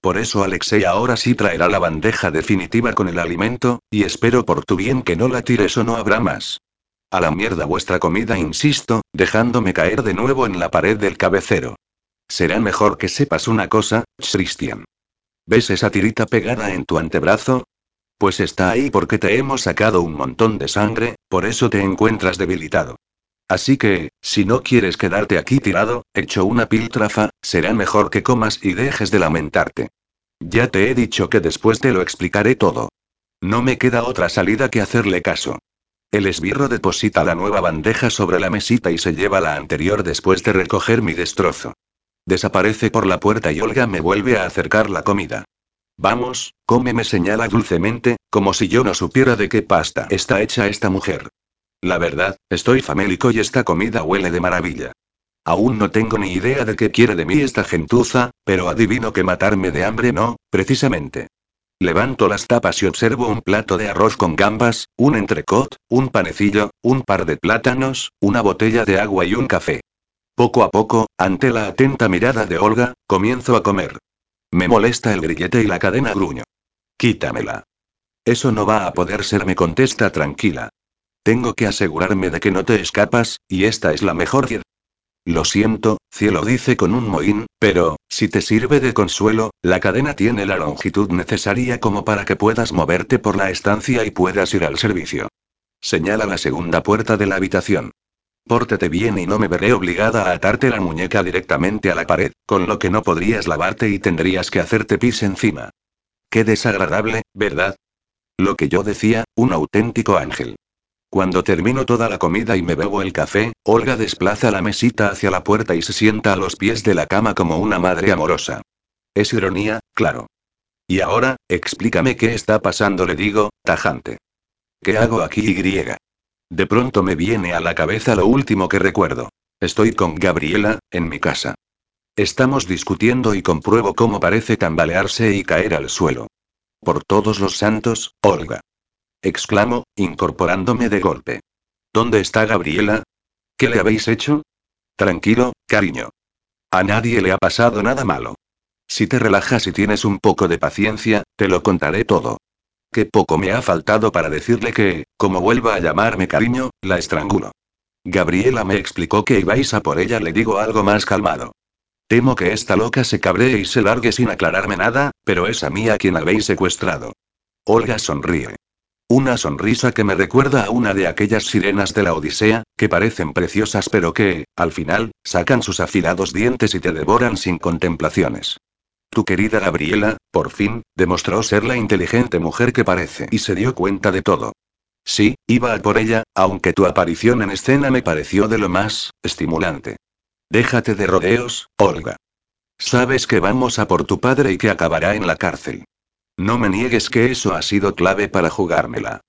Por eso Alexei ahora sí traerá la bandeja definitiva con el alimento, y espero por tu bien que no la tires o no habrá más. A la mierda vuestra comida, insisto, dejándome caer de nuevo en la pared del cabecero. Será mejor que sepas una cosa, Christian. ¿Ves esa tirita pegada en tu antebrazo? Pues está ahí porque te hemos sacado un montón de sangre, por eso te encuentras debilitado. Así que, si no quieres quedarte aquí tirado, hecho una piltrafa, será mejor que comas y dejes de lamentarte. Ya te he dicho que después te lo explicaré todo. No me queda otra salida que hacerle caso. El esbirro deposita la nueva bandeja sobre la mesita y se lleva la anterior después de recoger mi destrozo. Desaparece por la puerta y Olga me vuelve a acercar la comida. Vamos, come me señala dulcemente, como si yo no supiera de qué pasta está hecha esta mujer. La verdad, estoy famélico y esta comida huele de maravilla. Aún no tengo ni idea de qué quiere de mí esta gentuza, pero adivino que matarme de hambre no, precisamente. Levanto las tapas y observo un plato de arroz con gambas, un entrecot, un panecillo, un par de plátanos, una botella de agua y un café. Poco a poco, ante la atenta mirada de Olga, comienzo a comer. Me molesta el grillete y la cadena gruño. Quítamela. Eso no va a poder ser, me contesta tranquila. Tengo que asegurarme de que no te escapas, y esta es la mejor lo siento, cielo dice con un mohín, pero, si te sirve de consuelo, la cadena tiene la longitud necesaria como para que puedas moverte por la estancia y puedas ir al servicio. Señala la segunda puerta de la habitación. Pórtate bien y no me veré obligada a atarte la muñeca directamente a la pared, con lo que no podrías lavarte y tendrías que hacerte pis encima. Qué desagradable, ¿verdad? Lo que yo decía, un auténtico ángel. Cuando termino toda la comida y me bebo el café, Olga desplaza la mesita hacia la puerta y se sienta a los pies de la cama como una madre amorosa. Es ironía, claro. Y ahora, explícame qué está pasando, le digo, tajante. ¿Qué hago aquí, Y? De pronto me viene a la cabeza lo último que recuerdo. Estoy con Gabriela, en mi casa. Estamos discutiendo y compruebo cómo parece tambalearse y caer al suelo. Por todos los santos, Olga exclamo, incorporándome de golpe. ¿Dónde está Gabriela? ¿Qué le habéis hecho? Tranquilo, cariño. A nadie le ha pasado nada malo. Si te relajas y tienes un poco de paciencia, te lo contaré todo. Qué poco me ha faltado para decirle que, como vuelva a llamarme cariño, la estrangulo. Gabriela me explicó que ibais a por ella, le digo algo más calmado. Temo que esta loca se cabree y se largue sin aclararme nada, pero es a mí a quien habéis secuestrado. Olga sonríe. Una sonrisa que me recuerda a una de aquellas sirenas de la Odisea, que parecen preciosas pero que, al final, sacan sus afilados dientes y te devoran sin contemplaciones. Tu querida Gabriela, por fin, demostró ser la inteligente mujer que parece y se dio cuenta de todo. Sí, iba a por ella, aunque tu aparición en escena me pareció de lo más estimulante. Déjate de rodeos, Olga. Sabes que vamos a por tu padre y que acabará en la cárcel. No me niegues que eso ha sido clave para jugármela.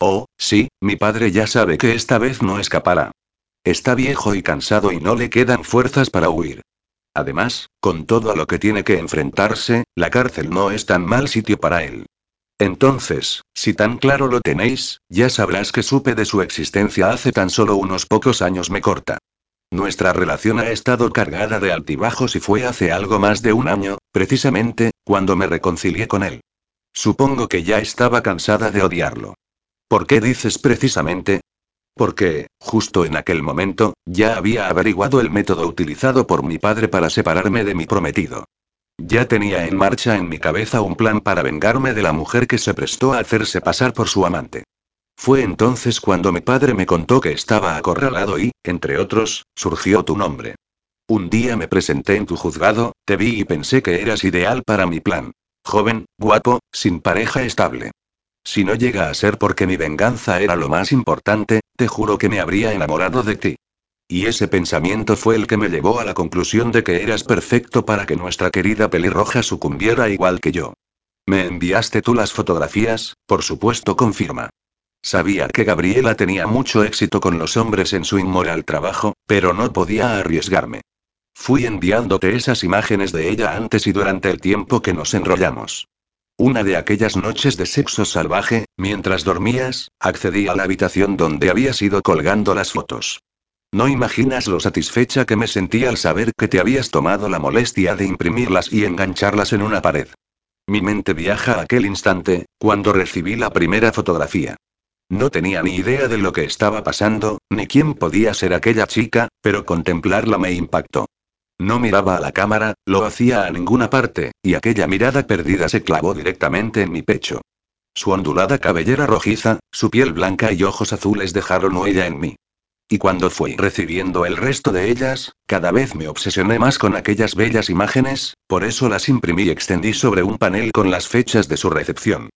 Oh, sí, mi padre ya sabe que esta vez no escapará. Está viejo y cansado y no le quedan fuerzas para huir. Además, con todo a lo que tiene que enfrentarse, la cárcel no es tan mal sitio para él. Entonces, si tan claro lo tenéis, ya sabrás que supe de su existencia hace tan solo unos pocos años me corta. Nuestra relación ha estado cargada de altibajos y fue hace algo más de un año, precisamente, cuando me reconcilié con él. Supongo que ya estaba cansada de odiarlo. ¿Por qué dices precisamente? Porque, justo en aquel momento, ya había averiguado el método utilizado por mi padre para separarme de mi prometido. Ya tenía en marcha en mi cabeza un plan para vengarme de la mujer que se prestó a hacerse pasar por su amante. Fue entonces cuando mi padre me contó que estaba acorralado y, entre otros, surgió tu nombre. Un día me presenté en tu juzgado, te vi y pensé que eras ideal para mi plan. Joven, guapo, sin pareja estable. Si no llega a ser porque mi venganza era lo más importante, te juro que me habría enamorado de ti. Y ese pensamiento fue el que me llevó a la conclusión de que eras perfecto para que nuestra querida pelirroja sucumbiera igual que yo. Me enviaste tú las fotografías, por supuesto confirma. Sabía que Gabriela tenía mucho éxito con los hombres en su inmoral trabajo, pero no podía arriesgarme. Fui enviándote esas imágenes de ella antes y durante el tiempo que nos enrollamos. Una de aquellas noches de sexo salvaje, mientras dormías, accedí a la habitación donde habías ido colgando las fotos. No imaginas lo satisfecha que me sentí al saber que te habías tomado la molestia de imprimirlas y engancharlas en una pared. Mi mente viaja a aquel instante, cuando recibí la primera fotografía. No tenía ni idea de lo que estaba pasando, ni quién podía ser aquella chica, pero contemplarla me impactó. No miraba a la cámara, lo hacía a ninguna parte, y aquella mirada perdida se clavó directamente en mi pecho. Su ondulada cabellera rojiza, su piel blanca y ojos azules dejaron huella en mí. Y cuando fui recibiendo el resto de ellas, cada vez me obsesioné más con aquellas bellas imágenes, por eso las imprimí y extendí sobre un panel con las fechas de su recepción.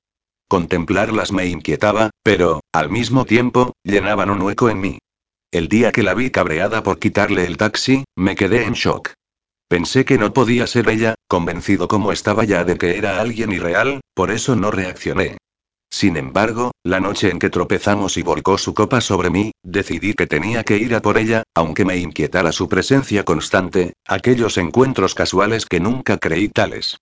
Contemplarlas me inquietaba, pero, al mismo tiempo, llenaban un hueco en mí. El día que la vi cabreada por quitarle el taxi, me quedé en shock. Pensé que no podía ser ella, convencido como estaba ya de que era alguien irreal, por eso no reaccioné. Sin embargo, la noche en que tropezamos y volcó su copa sobre mí, decidí que tenía que ir a por ella, aunque me inquietara su presencia constante, aquellos encuentros casuales que nunca creí tales.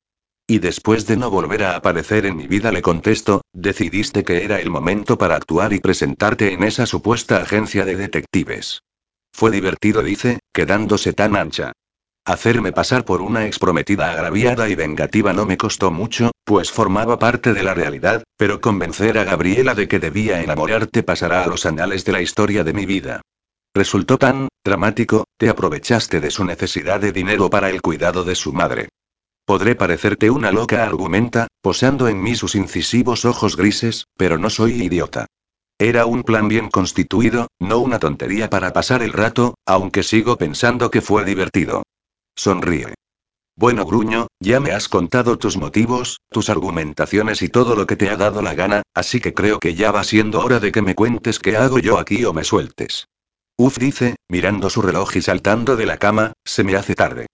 Y después de no volver a aparecer en mi vida le contesto, decidiste que era el momento para actuar y presentarte en esa supuesta agencia de detectives. Fue divertido, dice, quedándose tan ancha. Hacerme pasar por una exprometida agraviada y vengativa no me costó mucho, pues formaba parte de la realidad, pero convencer a Gabriela de que debía enamorarte pasará a los anales de la historia de mi vida. Resultó tan dramático, te aprovechaste de su necesidad de dinero para el cuidado de su madre. Podré parecerte una loca, argumenta, posando en mí sus incisivos ojos grises, pero no soy idiota. Era un plan bien constituido, no una tontería para pasar el rato, aunque sigo pensando que fue divertido. Sonríe. Bueno, gruño, ya me has contado tus motivos, tus argumentaciones y todo lo que te ha dado la gana, así que creo que ya va siendo hora de que me cuentes qué hago yo aquí o me sueltes. Uf, dice, mirando su reloj y saltando de la cama, se me hace tarde.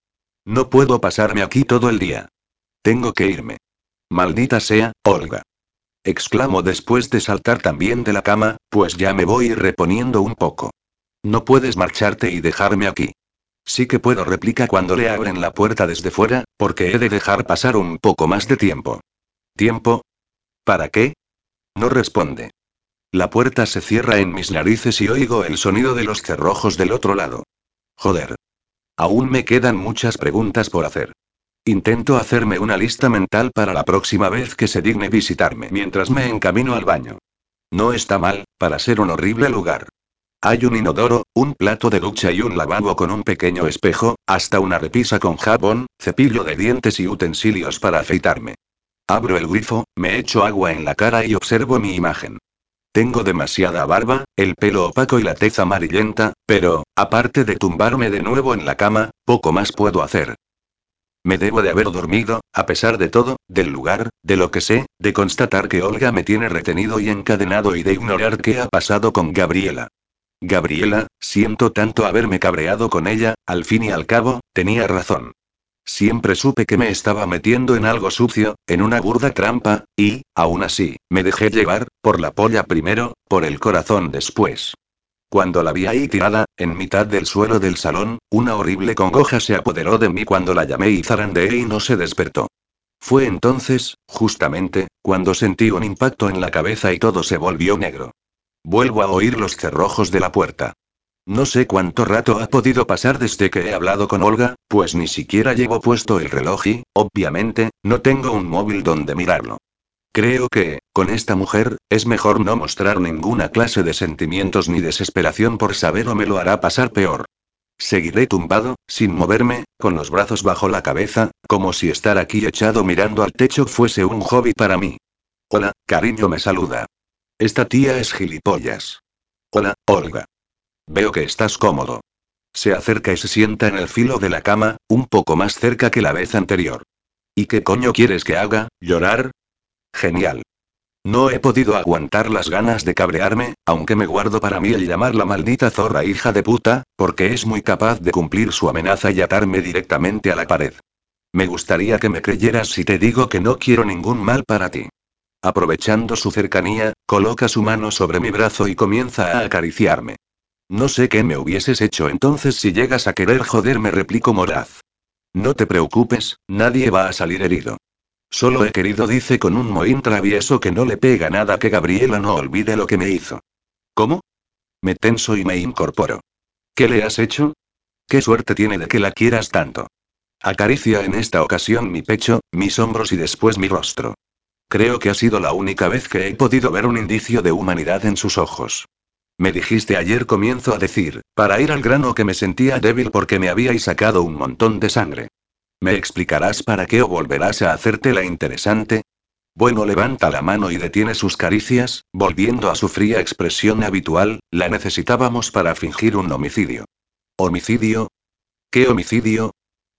No puedo pasarme aquí todo el día. Tengo que irme. Maldita sea, Olga. Exclamo después de saltar también de la cama, pues ya me voy reponiendo un poco. No puedes marcharte y dejarme aquí. Sí que puedo, replica cuando le abren la puerta desde fuera, porque he de dejar pasar un poco más de tiempo. ¿Tiempo? ¿Para qué? No responde. La puerta se cierra en mis narices y oigo el sonido de los cerrojos del otro lado. Joder. Aún me quedan muchas preguntas por hacer. Intento hacerme una lista mental para la próxima vez que se digne visitarme mientras me encamino al baño. No está mal, para ser un horrible lugar. Hay un inodoro, un plato de ducha y un lavabo con un pequeño espejo, hasta una repisa con jabón, cepillo de dientes y utensilios para afeitarme. Abro el grifo, me echo agua en la cara y observo mi imagen. Tengo demasiada barba, el pelo opaco y la tez amarillenta, pero, aparte de tumbarme de nuevo en la cama, poco más puedo hacer. Me debo de haber dormido, a pesar de todo, del lugar, de lo que sé, de constatar que Olga me tiene retenido y encadenado y de ignorar qué ha pasado con Gabriela. Gabriela, siento tanto haberme cabreado con ella, al fin y al cabo, tenía razón. Siempre supe que me estaba metiendo en algo sucio, en una burda trampa, y, aún así, me dejé llevar, por la polla primero, por el corazón después. Cuando la vi ahí tirada, en mitad del suelo del salón, una horrible congoja se apoderó de mí cuando la llamé y zarandeé y no se despertó. Fue entonces, justamente, cuando sentí un impacto en la cabeza y todo se volvió negro. Vuelvo a oír los cerrojos de la puerta. No sé cuánto rato ha podido pasar desde que he hablado con Olga, pues ni siquiera llevo puesto el reloj y, obviamente, no tengo un móvil donde mirarlo. Creo que, con esta mujer, es mejor no mostrar ninguna clase de sentimientos ni desesperación por saber o me lo hará pasar peor. Seguiré tumbado, sin moverme, con los brazos bajo la cabeza, como si estar aquí echado mirando al techo fuese un hobby para mí. Hola, cariño me saluda. Esta tía es gilipollas. Hola, Olga. Veo que estás cómodo. Se acerca y se sienta en el filo de la cama, un poco más cerca que la vez anterior. ¿Y qué coño quieres que haga? ¿Llorar? Genial. No he podido aguantar las ganas de cabrearme, aunque me guardo para mí el llamar la maldita zorra hija de puta, porque es muy capaz de cumplir su amenaza y atarme directamente a la pared. Me gustaría que me creyeras si te digo que no quiero ningún mal para ti. Aprovechando su cercanía, coloca su mano sobre mi brazo y comienza a acariciarme. No sé qué me hubieses hecho entonces si llegas a querer joderme, replicó Moraz. No te preocupes, nadie va a salir herido. Solo he querido, dice con un mohín travieso que no le pega nada que Gabriela no olvide lo que me hizo. ¿Cómo? Me tenso y me incorporo. ¿Qué le has hecho? ¿Qué suerte tiene de que la quieras tanto? Acaricia en esta ocasión mi pecho, mis hombros y después mi rostro. Creo que ha sido la única vez que he podido ver un indicio de humanidad en sus ojos. Me dijiste ayer, comienzo a decir, para ir al grano que me sentía débil porque me habíais sacado un montón de sangre. ¿Me explicarás para qué o volverás a hacerte la interesante? Bueno, levanta la mano y detiene sus caricias, volviendo a su fría expresión habitual, la necesitábamos para fingir un homicidio. ¿Homicidio? ¿Qué homicidio?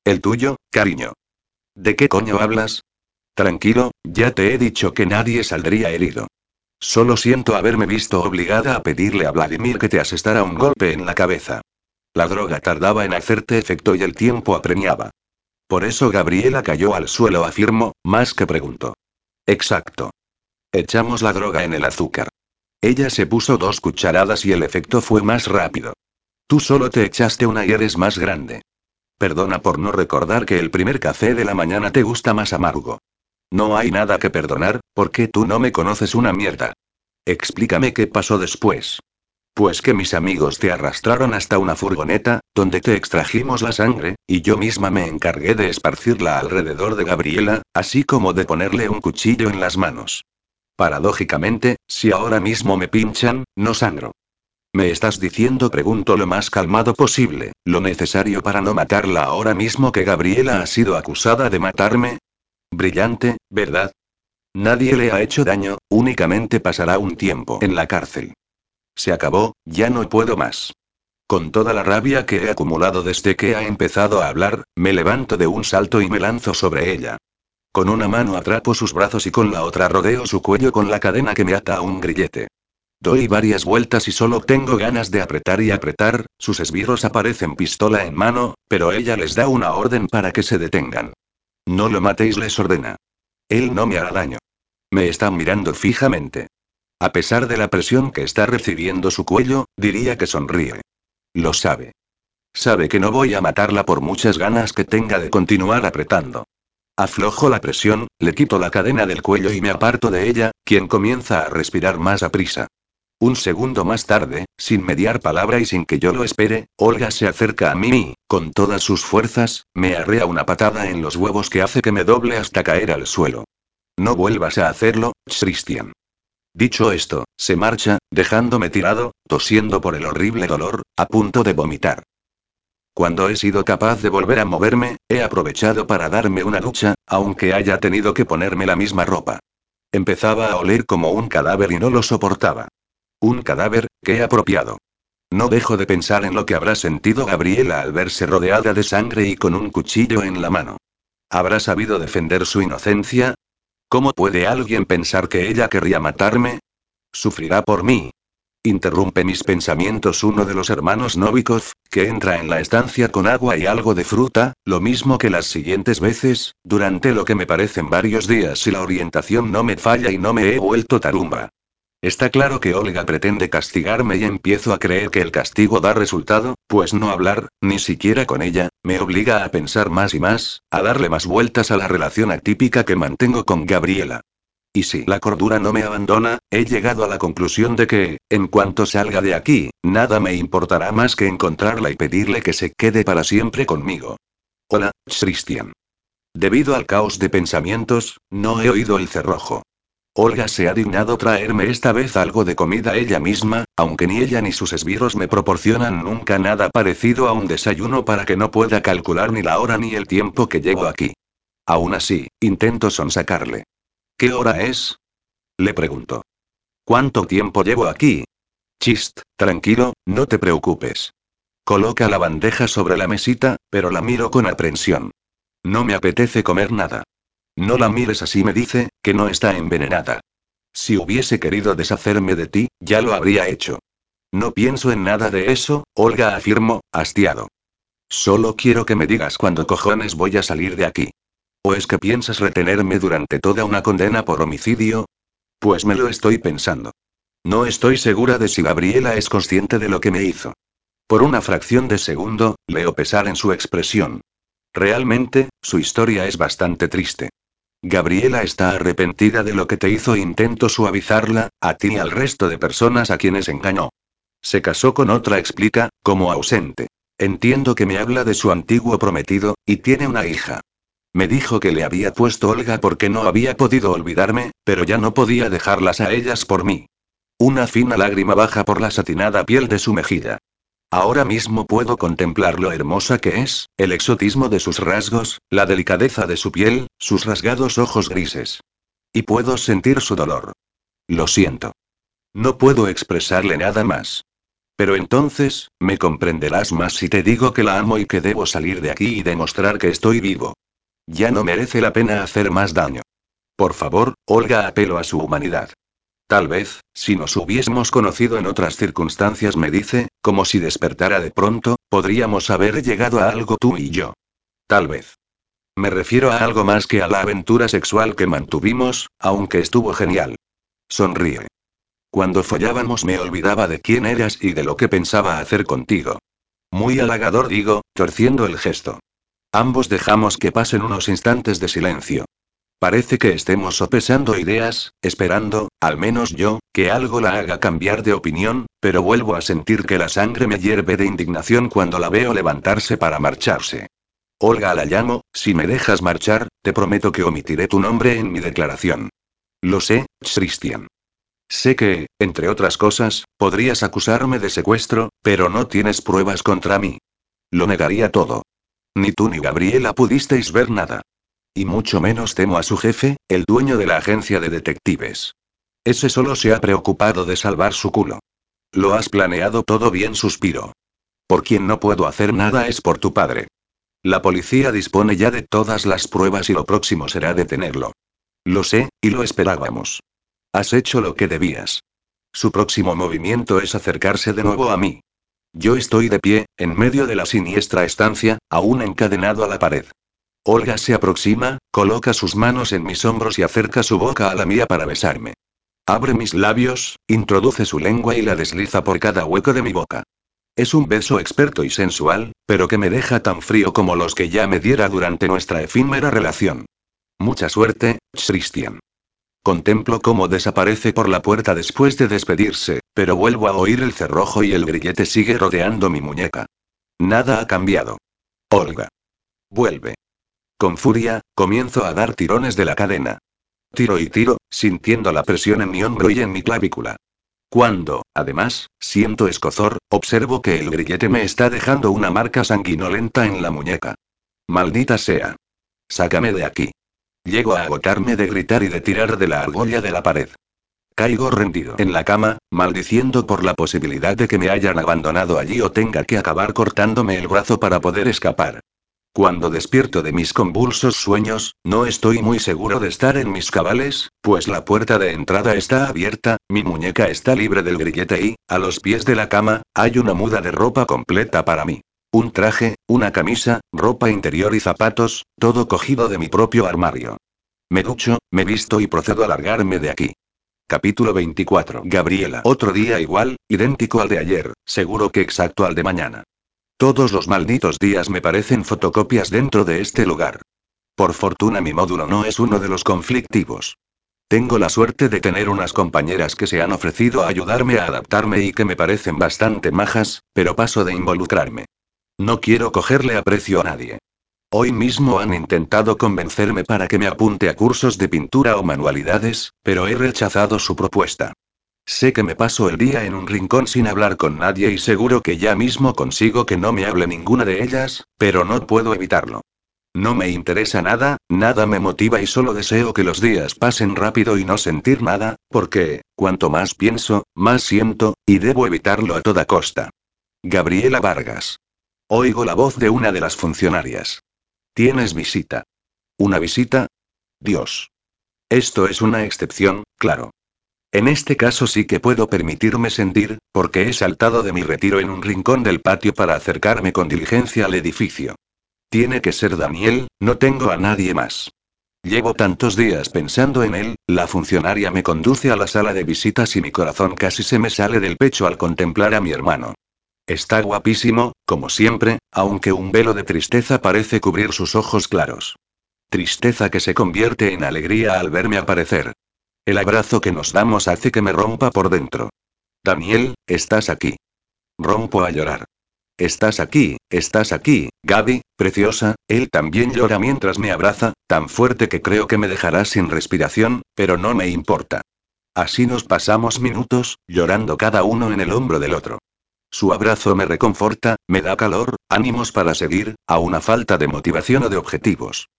El tuyo, cariño. ¿De qué coño hablas? Tranquilo, ya te he dicho que nadie saldría herido. Solo siento haberme visto obligada a pedirle a Vladimir que te asestara un golpe en la cabeza. La droga tardaba en hacerte efecto y el tiempo apremiaba. Por eso Gabriela cayó al suelo, afirmó, más que preguntó. Exacto. Echamos la droga en el azúcar. Ella se puso dos cucharadas y el efecto fue más rápido. Tú solo te echaste una y eres más grande. Perdona por no recordar que el primer café de la mañana te gusta más amargo. No hay nada que perdonar, porque tú no me conoces una mierda. Explícame qué pasó después. Pues que mis amigos te arrastraron hasta una furgoneta, donde te extrajimos la sangre, y yo misma me encargué de esparcirla alrededor de Gabriela, así como de ponerle un cuchillo en las manos. Paradójicamente, si ahora mismo me pinchan, no sangro. ¿Me estás diciendo, pregunto lo más calmado posible, lo necesario para no matarla ahora mismo que Gabriela ha sido acusada de matarme? Brillante, ¿verdad? Nadie le ha hecho daño, únicamente pasará un tiempo en la cárcel. Se acabó, ya no puedo más. Con toda la rabia que he acumulado desde que ha empezado a hablar, me levanto de un salto y me lanzo sobre ella. Con una mano atrapo sus brazos y con la otra rodeo su cuello con la cadena que me ata a un grillete. Doy varias vueltas y solo tengo ganas de apretar y apretar, sus esbirros aparecen pistola en mano, pero ella les da una orden para que se detengan. No lo matéis, les ordena. Él no me hará daño. Me están mirando fijamente. A pesar de la presión que está recibiendo su cuello, diría que sonríe. Lo sabe. Sabe que no voy a matarla por muchas ganas que tenga de continuar apretando. Aflojo la presión, le quito la cadena del cuello y me aparto de ella, quien comienza a respirar más a prisa. Un segundo más tarde, sin mediar palabra y sin que yo lo espere, Olga se acerca a mí y, con todas sus fuerzas, me arrea una patada en los huevos que hace que me doble hasta caer al suelo. No vuelvas a hacerlo, Christian. Dicho esto, se marcha, dejándome tirado, tosiendo por el horrible dolor, a punto de vomitar. Cuando he sido capaz de volver a moverme, he aprovechado para darme una ducha, aunque haya tenido que ponerme la misma ropa. Empezaba a oler como un cadáver y no lo soportaba. Un cadáver, qué apropiado. No dejo de pensar en lo que habrá sentido Gabriela al verse rodeada de sangre y con un cuchillo en la mano. ¿Habrá sabido defender su inocencia? ¿Cómo puede alguien pensar que ella querría matarme? Sufrirá por mí. Interrumpe mis pensamientos uno de los hermanos Novikov, que entra en la estancia con agua y algo de fruta, lo mismo que las siguientes veces, durante lo que me parecen varios días si la orientación no me falla y no me he vuelto tarumba. Está claro que Olga pretende castigarme y empiezo a creer que el castigo da resultado, pues no hablar, ni siquiera con ella, me obliga a pensar más y más, a darle más vueltas a la relación atípica que mantengo con Gabriela. Y si la cordura no me abandona, he llegado a la conclusión de que, en cuanto salga de aquí, nada me importará más que encontrarla y pedirle que se quede para siempre conmigo. Hola, Christian. Debido al caos de pensamientos, no he oído el cerrojo. Olga se ha dignado traerme esta vez algo de comida ella misma, aunque ni ella ni sus esbirros me proporcionan nunca nada parecido a un desayuno para que no pueda calcular ni la hora ni el tiempo que llevo aquí. Aún así, intento sonsacarle. ¿Qué hora es? Le pregunto. ¿Cuánto tiempo llevo aquí? Chist, tranquilo, no te preocupes. Coloca la bandeja sobre la mesita, pero la miro con aprensión. No me apetece comer nada. No la mires así, me dice, que no está envenenada. Si hubiese querido deshacerme de ti, ya lo habría hecho. No pienso en nada de eso, Olga afirmó, hastiado. Solo quiero que me digas cuándo cojones voy a salir de aquí. ¿O es que piensas retenerme durante toda una condena por homicidio? Pues me lo estoy pensando. No estoy segura de si Gabriela es consciente de lo que me hizo. Por una fracción de segundo, leo pesar en su expresión. Realmente, su historia es bastante triste. Gabriela está arrepentida de lo que te hizo e intento suavizarla, a ti y al resto de personas a quienes engañó. Se casó con otra, explica, como ausente. Entiendo que me habla de su antiguo prometido, y tiene una hija. Me dijo que le había puesto Olga porque no había podido olvidarme, pero ya no podía dejarlas a ellas por mí. Una fina lágrima baja por la satinada piel de su mejilla. Ahora mismo puedo contemplar lo hermosa que es, el exotismo de sus rasgos, la delicadeza de su piel, sus rasgados ojos grises. Y puedo sentir su dolor. Lo siento. No puedo expresarle nada más. Pero entonces, me comprenderás más si te digo que la amo y que debo salir de aquí y demostrar que estoy vivo. Ya no merece la pena hacer más daño. Por favor, Olga apelo a su humanidad. Tal vez, si nos hubiésemos conocido en otras circunstancias, me dice, como si despertara de pronto, podríamos haber llegado a algo tú y yo. Tal vez. Me refiero a algo más que a la aventura sexual que mantuvimos, aunque estuvo genial. Sonríe. Cuando follábamos me olvidaba de quién eras y de lo que pensaba hacer contigo. Muy halagador digo, torciendo el gesto. Ambos dejamos que pasen unos instantes de silencio. Parece que estemos sopesando ideas, esperando, al menos yo, que algo la haga cambiar de opinión, pero vuelvo a sentir que la sangre me hierve de indignación cuando la veo levantarse para marcharse. Olga la llamo, si me dejas marchar, te prometo que omitiré tu nombre en mi declaración. Lo sé, Christian. Sé que, entre otras cosas, podrías acusarme de secuestro, pero no tienes pruebas contra mí. Lo negaría todo. Ni tú ni Gabriela pudisteis ver nada. Y mucho menos temo a su jefe, el dueño de la agencia de detectives. Ese solo se ha preocupado de salvar su culo. Lo has planeado todo bien, suspiro. Por quien no puedo hacer nada es por tu padre. La policía dispone ya de todas las pruebas y lo próximo será detenerlo. Lo sé, y lo esperábamos. Has hecho lo que debías. Su próximo movimiento es acercarse de nuevo a mí. Yo estoy de pie, en medio de la siniestra estancia, aún encadenado a la pared. Olga se aproxima, coloca sus manos en mis hombros y acerca su boca a la mía para besarme. Abre mis labios, introduce su lengua y la desliza por cada hueco de mi boca. Es un beso experto y sensual, pero que me deja tan frío como los que ya me diera durante nuestra efímera relación. Mucha suerte, Christian. Contemplo cómo desaparece por la puerta después de despedirse, pero vuelvo a oír el cerrojo y el grillete sigue rodeando mi muñeca. Nada ha cambiado. Olga. Vuelve. Con furia, comienzo a dar tirones de la cadena. Tiro y tiro, sintiendo la presión en mi hombro y en mi clavícula. Cuando, además, siento escozor, observo que el grillete me está dejando una marca sanguinolenta en la muñeca. Maldita sea. Sácame de aquí. Llego a agotarme de gritar y de tirar de la argolla de la pared. Caigo rendido en la cama, maldiciendo por la posibilidad de que me hayan abandonado allí o tenga que acabar cortándome el brazo para poder escapar. Cuando despierto de mis convulsos sueños, no estoy muy seguro de estar en mis cabales, pues la puerta de entrada está abierta, mi muñeca está libre del grillete y, a los pies de la cama, hay una muda de ropa completa para mí. Un traje, una camisa, ropa interior y zapatos, todo cogido de mi propio armario. Me ducho, me visto y procedo a largarme de aquí. Capítulo 24. Gabriela. Otro día igual, idéntico al de ayer, seguro que exacto al de mañana. Todos los malditos días me parecen fotocopias dentro de este lugar. Por fortuna mi módulo no es uno de los conflictivos. Tengo la suerte de tener unas compañeras que se han ofrecido a ayudarme a adaptarme y que me parecen bastante majas, pero paso de involucrarme. No quiero cogerle aprecio a nadie. Hoy mismo han intentado convencerme para que me apunte a cursos de pintura o manualidades, pero he rechazado su propuesta. Sé que me paso el día en un rincón sin hablar con nadie y seguro que ya mismo consigo que no me hable ninguna de ellas, pero no puedo evitarlo. No me interesa nada, nada me motiva y solo deseo que los días pasen rápido y no sentir nada, porque, cuanto más pienso, más siento, y debo evitarlo a toda costa. Gabriela Vargas. Oigo la voz de una de las funcionarias. Tienes visita. ¿Una visita? Dios. Esto es una excepción, claro. En este caso sí que puedo permitirme sentir, porque he saltado de mi retiro en un rincón del patio para acercarme con diligencia al edificio. Tiene que ser Daniel, no tengo a nadie más. Llevo tantos días pensando en él, la funcionaria me conduce a la sala de visitas y mi corazón casi se me sale del pecho al contemplar a mi hermano. Está guapísimo, como siempre, aunque un velo de tristeza parece cubrir sus ojos claros. Tristeza que se convierte en alegría al verme aparecer. El abrazo que nos damos hace que me rompa por dentro. Daniel, estás aquí. Rompo a llorar. Estás aquí, estás aquí, Gaby, preciosa, él también llora mientras me abraza, tan fuerte que creo que me dejará sin respiración, pero no me importa. Así nos pasamos minutos, llorando cada uno en el hombro del otro. Su abrazo me reconforta, me da calor, ánimos para seguir, a una falta de motivación o de objetivos.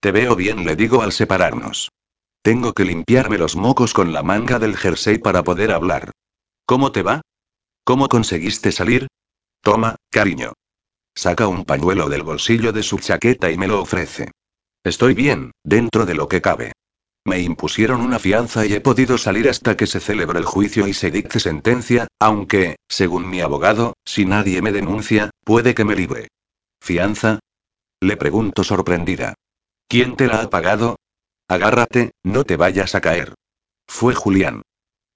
Te veo bien, le digo al separarnos. Tengo que limpiarme los mocos con la manga del jersey para poder hablar. ¿Cómo te va? ¿Cómo conseguiste salir? Toma, cariño. Saca un pañuelo del bolsillo de su chaqueta y me lo ofrece. Estoy bien, dentro de lo que cabe. Me impusieron una fianza y he podido salir hasta que se celebre el juicio y se dicte sentencia, aunque, según mi abogado, si nadie me denuncia, puede que me libre. ¿Fianza? Le pregunto sorprendida. ¿Quién te la ha pagado? Agárrate, no te vayas a caer. Fue Julián.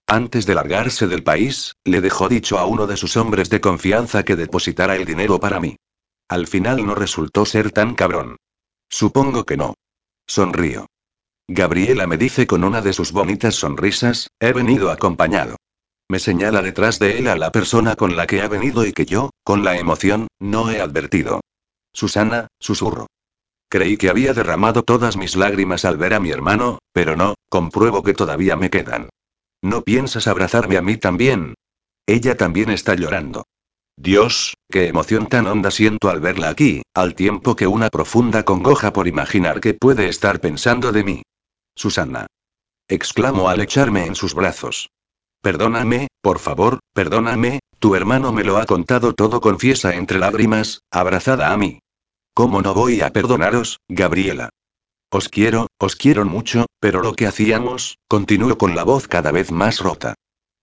Antes de largarse del país, le dejó dicho a uno de sus hombres de confianza que depositara el dinero para mí. Al final no resultó ser tan cabrón. Supongo que no. Sonrío. Gabriela me dice con una de sus bonitas sonrisas, he venido acompañado. Me señala detrás de él a la persona con la que ha venido y que yo, con la emoción, no he advertido. Susana, susurro. Creí que había derramado todas mis lágrimas al ver a mi hermano, pero no, compruebo que todavía me quedan. ¿No piensas abrazarme a mí también? Ella también está llorando. Dios, qué emoción tan honda siento al verla aquí, al tiempo que una profunda congoja por imaginar que puede estar pensando de mí. Susana. Exclamo al echarme en sus brazos. Perdóname, por favor, perdóname, tu hermano me lo ha contado todo, confiesa entre lágrimas, abrazada a mí. ¿Cómo no voy a perdonaros, Gabriela? Os quiero, os quiero mucho, pero lo que hacíamos, continúo con la voz cada vez más rota.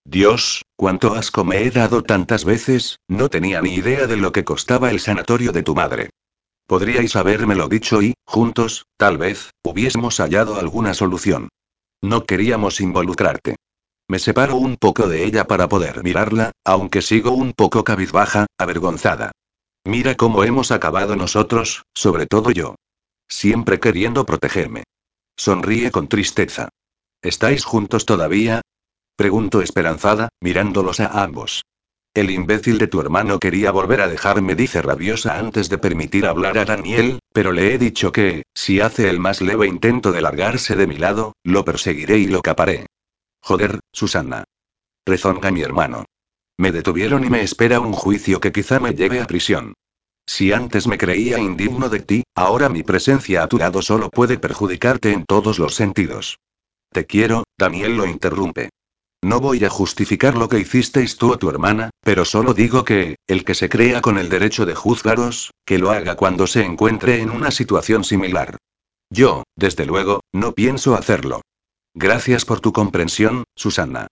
Dios, cuánto asco me he dado tantas veces, no tenía ni idea de lo que costaba el sanatorio de tu madre. Podríais habérmelo dicho y, juntos, tal vez, hubiésemos hallado alguna solución. No queríamos involucrarte. Me separo un poco de ella para poder mirarla, aunque sigo un poco cabizbaja, avergonzada. Mira cómo hemos acabado nosotros, sobre todo yo. Siempre queriendo protegerme. Sonríe con tristeza. ¿Estáis juntos todavía? Pregunto esperanzada, mirándolos a ambos. El imbécil de tu hermano quería volver a dejarme, dice rabiosa antes de permitir hablar a Daniel, pero le he dicho que, si hace el más leve intento de largarse de mi lado, lo perseguiré y lo caparé. Joder, Susana. Rezonga mi hermano. Me detuvieron y me espera un juicio que quizá me lleve a prisión. Si antes me creía indigno de ti, ahora mi presencia a tu lado solo puede perjudicarte en todos los sentidos. Te quiero, Daniel lo interrumpe. No voy a justificar lo que hicisteis tú o tu hermana, pero solo digo que, el que se crea con el derecho de juzgaros, que lo haga cuando se encuentre en una situación similar. Yo, desde luego, no pienso hacerlo. Gracias por tu comprensión, Susana.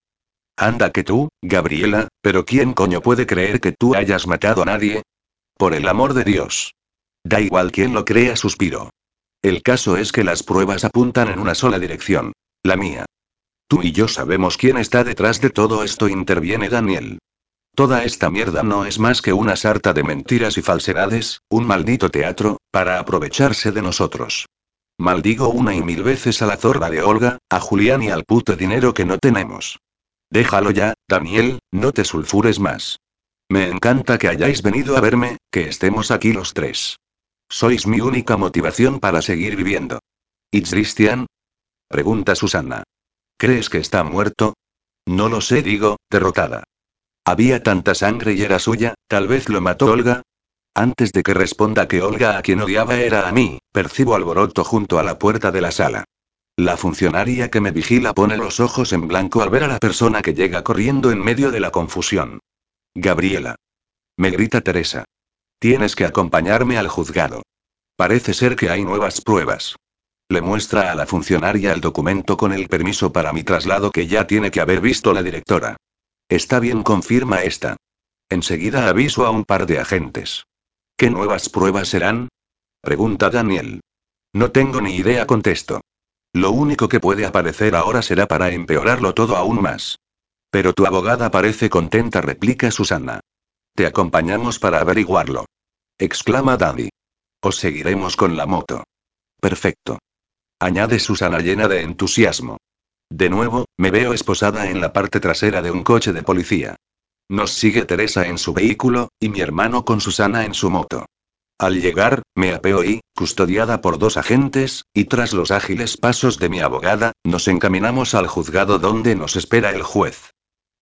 Anda que tú, Gabriela, pero ¿quién coño puede creer que tú hayas matado a nadie? Por el amor de Dios. Da igual quién lo crea, suspiro. El caso es que las pruebas apuntan en una sola dirección. La mía. Tú y yo sabemos quién está detrás de todo esto, interviene Daniel. Toda esta mierda no es más que una sarta de mentiras y falsedades, un maldito teatro, para aprovecharse de nosotros. Maldigo una y mil veces a la zorra de Olga, a Julián y al puto dinero que no tenemos. Déjalo ya, Daniel, no te sulfures más. Me encanta que hayáis venido a verme, que estemos aquí los tres. Sois mi única motivación para seguir viviendo. ¿Y Christian? Pregunta Susana. ¿Crees que está muerto? No lo sé, digo, derrotada. Había tanta sangre y era suya, tal vez lo mató Olga. Antes de que responda que Olga a quien odiaba era a mí, percibo alboroto junto a la puerta de la sala. La funcionaria que me vigila pone los ojos en blanco al ver a la persona que llega corriendo en medio de la confusión. Gabriela. Me grita Teresa. Tienes que acompañarme al juzgado. Parece ser que hay nuevas pruebas. Le muestra a la funcionaria el documento con el permiso para mi traslado que ya tiene que haber visto la directora. Está bien, confirma esta. Enseguida aviso a un par de agentes. ¿Qué nuevas pruebas serán? Pregunta Daniel. No tengo ni idea, contesto. Lo único que puede aparecer ahora será para empeorarlo todo aún más. Pero tu abogada parece contenta, replica Susana. Te acompañamos para averiguarlo. Exclama Daddy. Os seguiremos con la moto. Perfecto. Añade Susana llena de entusiasmo. De nuevo, me veo esposada en la parte trasera de un coche de policía. Nos sigue Teresa en su vehículo, y mi hermano con Susana en su moto. Al llegar, me apeo y, custodiada por dos agentes, y tras los ágiles pasos de mi abogada, nos encaminamos al juzgado donde nos espera el juez.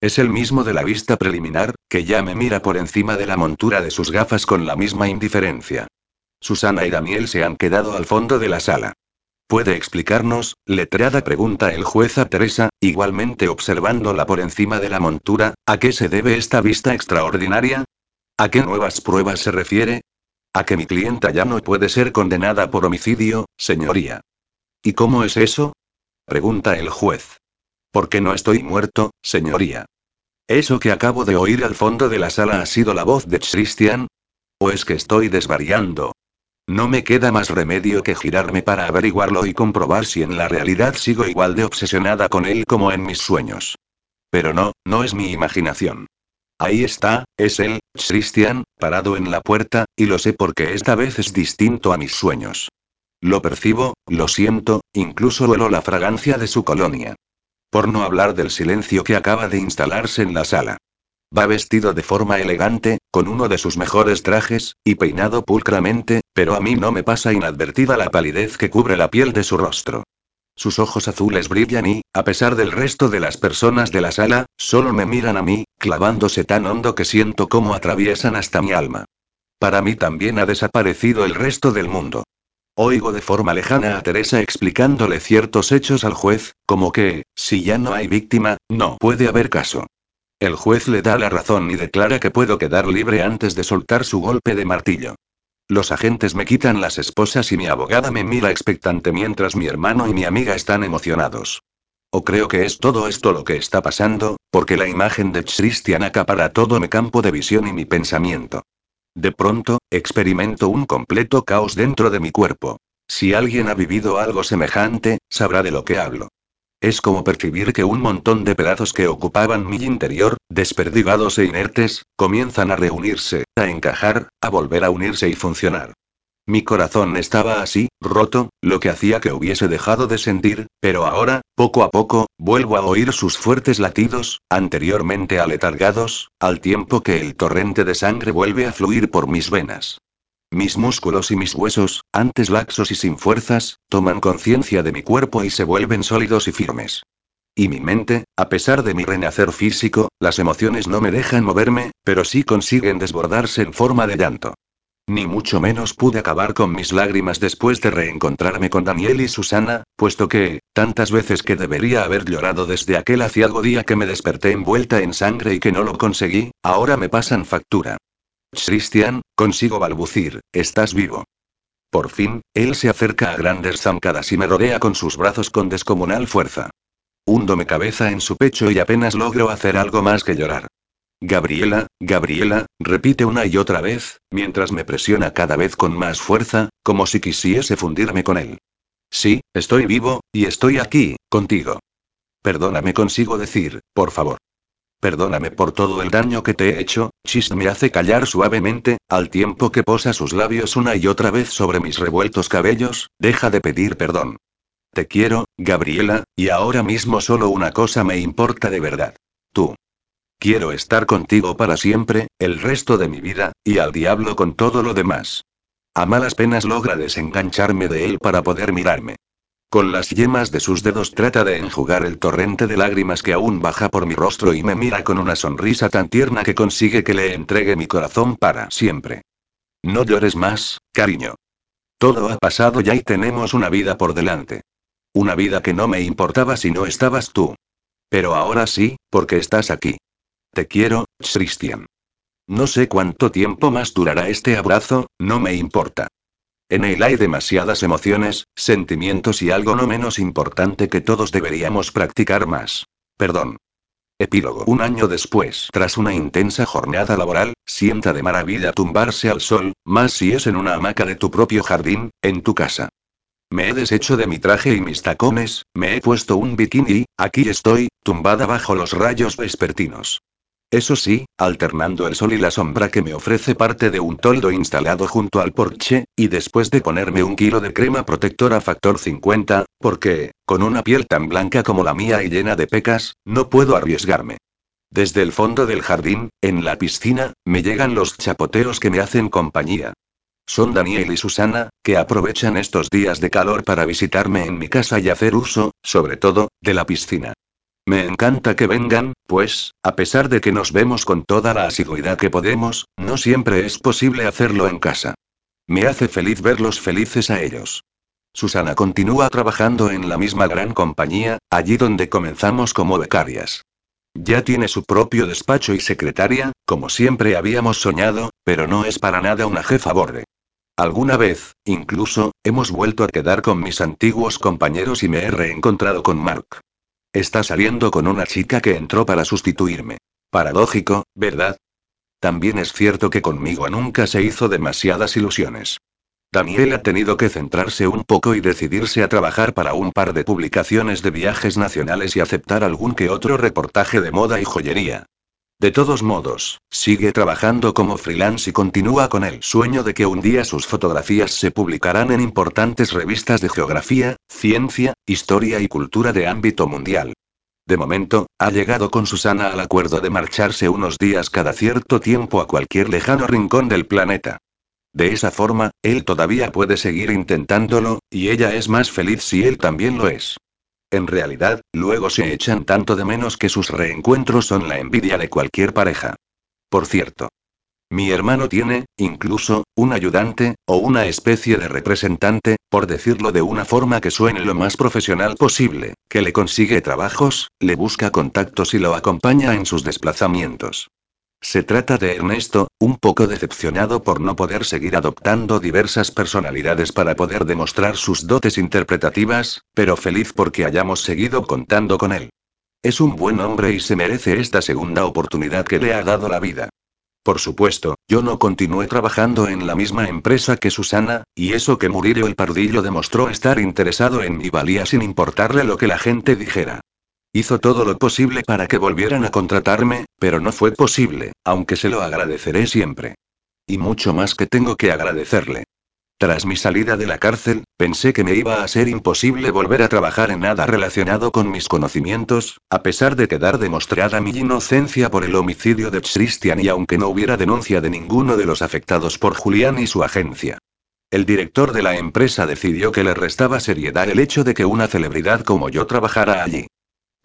Es el mismo de la vista preliminar, que ya me mira por encima de la montura de sus gafas con la misma indiferencia. Susana y Daniel se han quedado al fondo de la sala. ¿Puede explicarnos, letrada pregunta el juez a Teresa, igualmente observándola por encima de la montura, a qué se debe esta vista extraordinaria? ¿A qué nuevas pruebas se refiere? A que mi clienta ya no puede ser condenada por homicidio, señoría. ¿Y cómo es eso? Pregunta el juez. Porque no estoy muerto, señoría. ¿Eso que acabo de oír al fondo de la sala ha sido la voz de Christian? ¿O es que estoy desvariando? No me queda más remedio que girarme para averiguarlo y comprobar si en la realidad sigo igual de obsesionada con él como en mis sueños. Pero no, no es mi imaginación. Ahí está, es él, Christian, parado en la puerta, y lo sé porque esta vez es distinto a mis sueños. Lo percibo, lo siento, incluso huelo la fragancia de su colonia. Por no hablar del silencio que acaba de instalarse en la sala. Va vestido de forma elegante, con uno de sus mejores trajes, y peinado pulcramente, pero a mí no me pasa inadvertida la palidez que cubre la piel de su rostro. Sus ojos azules brillan y, a pesar del resto de las personas de la sala, solo me miran a mí, clavándose tan hondo que siento cómo atraviesan hasta mi alma. Para mí también ha desaparecido el resto del mundo. Oigo de forma lejana a Teresa explicándole ciertos hechos al juez, como que, si ya no hay víctima, no puede haber caso. El juez le da la razón y declara que puedo quedar libre antes de soltar su golpe de martillo. Los agentes me quitan las esposas y mi abogada me mira expectante mientras mi hermano y mi amiga están emocionados. O creo que es todo esto lo que está pasando, porque la imagen de Christian acapara todo mi campo de visión y mi pensamiento. De pronto, experimento un completo caos dentro de mi cuerpo. Si alguien ha vivido algo semejante, sabrá de lo que hablo. Es como percibir que un montón de pedazos que ocupaban mi interior, desperdigados e inertes, comienzan a reunirse, a encajar, a volver a unirse y funcionar. Mi corazón estaba así, roto, lo que hacía que hubiese dejado de sentir, pero ahora, poco a poco, vuelvo a oír sus fuertes latidos, anteriormente aletargados, al tiempo que el torrente de sangre vuelve a fluir por mis venas. Mis músculos y mis huesos, antes laxos y sin fuerzas, toman conciencia de mi cuerpo y se vuelven sólidos y firmes. Y mi mente, a pesar de mi renacer físico, las emociones no me dejan moverme, pero sí consiguen desbordarse en forma de llanto. Ni mucho menos pude acabar con mis lágrimas después de reencontrarme con Daniel y Susana, puesto que, tantas veces que debería haber llorado desde aquel aciago día que me desperté envuelta en sangre y que no lo conseguí, ahora me pasan factura. Christian, consigo balbucir, estás vivo. Por fin, él se acerca a grandes zancadas y me rodea con sus brazos con descomunal fuerza. Hundo mi cabeza en su pecho y apenas logro hacer algo más que llorar. Gabriela, Gabriela, repite una y otra vez, mientras me presiona cada vez con más fuerza, como si quisiese fundirme con él. Sí, estoy vivo, y estoy aquí, contigo. Perdóname, consigo decir, por favor. Perdóname por todo el daño que te he hecho, Chis me hace callar suavemente, al tiempo que posa sus labios una y otra vez sobre mis revueltos cabellos, deja de pedir perdón. Te quiero, Gabriela, y ahora mismo solo una cosa me importa de verdad. Tú. Quiero estar contigo para siempre, el resto de mi vida, y al diablo con todo lo demás. A malas penas logra desengancharme de él para poder mirarme. Con las yemas de sus dedos trata de enjugar el torrente de lágrimas que aún baja por mi rostro y me mira con una sonrisa tan tierna que consigue que le entregue mi corazón para siempre. No llores más, cariño. Todo ha pasado ya y tenemos una vida por delante. Una vida que no me importaba si no estabas tú. Pero ahora sí, porque estás aquí. Te quiero, Christian. No sé cuánto tiempo más durará este abrazo, no me importa. En él hay demasiadas emociones, sentimientos y algo no menos importante que todos deberíamos practicar más. Perdón. Epílogo. Un año después, tras una intensa jornada laboral, sienta de maravilla tumbarse al sol, más si es en una hamaca de tu propio jardín, en tu casa. Me he deshecho de mi traje y mis tacones, me he puesto un bikini aquí estoy, tumbada bajo los rayos vespertinos. Eso sí, alternando el sol y la sombra que me ofrece parte de un toldo instalado junto al porche, y después de ponerme un kilo de crema protectora factor 50, porque, con una piel tan blanca como la mía y llena de pecas, no puedo arriesgarme. Desde el fondo del jardín, en la piscina, me llegan los chapoteos que me hacen compañía. Son Daniel y Susana, que aprovechan estos días de calor para visitarme en mi casa y hacer uso, sobre todo, de la piscina. Me encanta que vengan, pues, a pesar de que nos vemos con toda la asiduidad que podemos, no siempre es posible hacerlo en casa. Me hace feliz verlos felices a ellos. Susana continúa trabajando en la misma gran compañía, allí donde comenzamos como becarias. Ya tiene su propio despacho y secretaria, como siempre habíamos soñado, pero no es para nada una jefa borde. Alguna vez, incluso, hemos vuelto a quedar con mis antiguos compañeros y me he reencontrado con Mark. Está saliendo con una chica que entró para sustituirme. Paradójico, ¿verdad? También es cierto que conmigo nunca se hizo demasiadas ilusiones. Daniel ha tenido que centrarse un poco y decidirse a trabajar para un par de publicaciones de viajes nacionales y aceptar algún que otro reportaje de moda y joyería. De todos modos, sigue trabajando como freelance y continúa con el sueño de que un día sus fotografías se publicarán en importantes revistas de geografía, ciencia, historia y cultura de ámbito mundial. De momento, ha llegado con Susana al acuerdo de marcharse unos días cada cierto tiempo a cualquier lejano rincón del planeta. De esa forma, él todavía puede seguir intentándolo, y ella es más feliz si él también lo es. En realidad, luego se echan tanto de menos que sus reencuentros son la envidia de cualquier pareja. Por cierto. Mi hermano tiene, incluso, un ayudante, o una especie de representante, por decirlo de una forma que suene lo más profesional posible, que le consigue trabajos, le busca contactos y lo acompaña en sus desplazamientos. Se trata de Ernesto, un poco decepcionado por no poder seguir adoptando diversas personalidades para poder demostrar sus dotes interpretativas, pero feliz porque hayamos seguido contando con él. Es un buen hombre y se merece esta segunda oportunidad que le ha dado la vida. Por supuesto, yo no continué trabajando en la misma empresa que Susana, y eso que Murillo el Pardillo demostró estar interesado en mi valía sin importarle lo que la gente dijera. Hizo todo lo posible para que volvieran a contratarme, pero no fue posible, aunque se lo agradeceré siempre. Y mucho más que tengo que agradecerle. Tras mi salida de la cárcel, pensé que me iba a ser imposible volver a trabajar en nada relacionado con mis conocimientos, a pesar de quedar demostrada mi inocencia por el homicidio de Christian y aunque no hubiera denuncia de ninguno de los afectados por Julián y su agencia. El director de la empresa decidió que le restaba seriedad el hecho de que una celebridad como yo trabajara allí.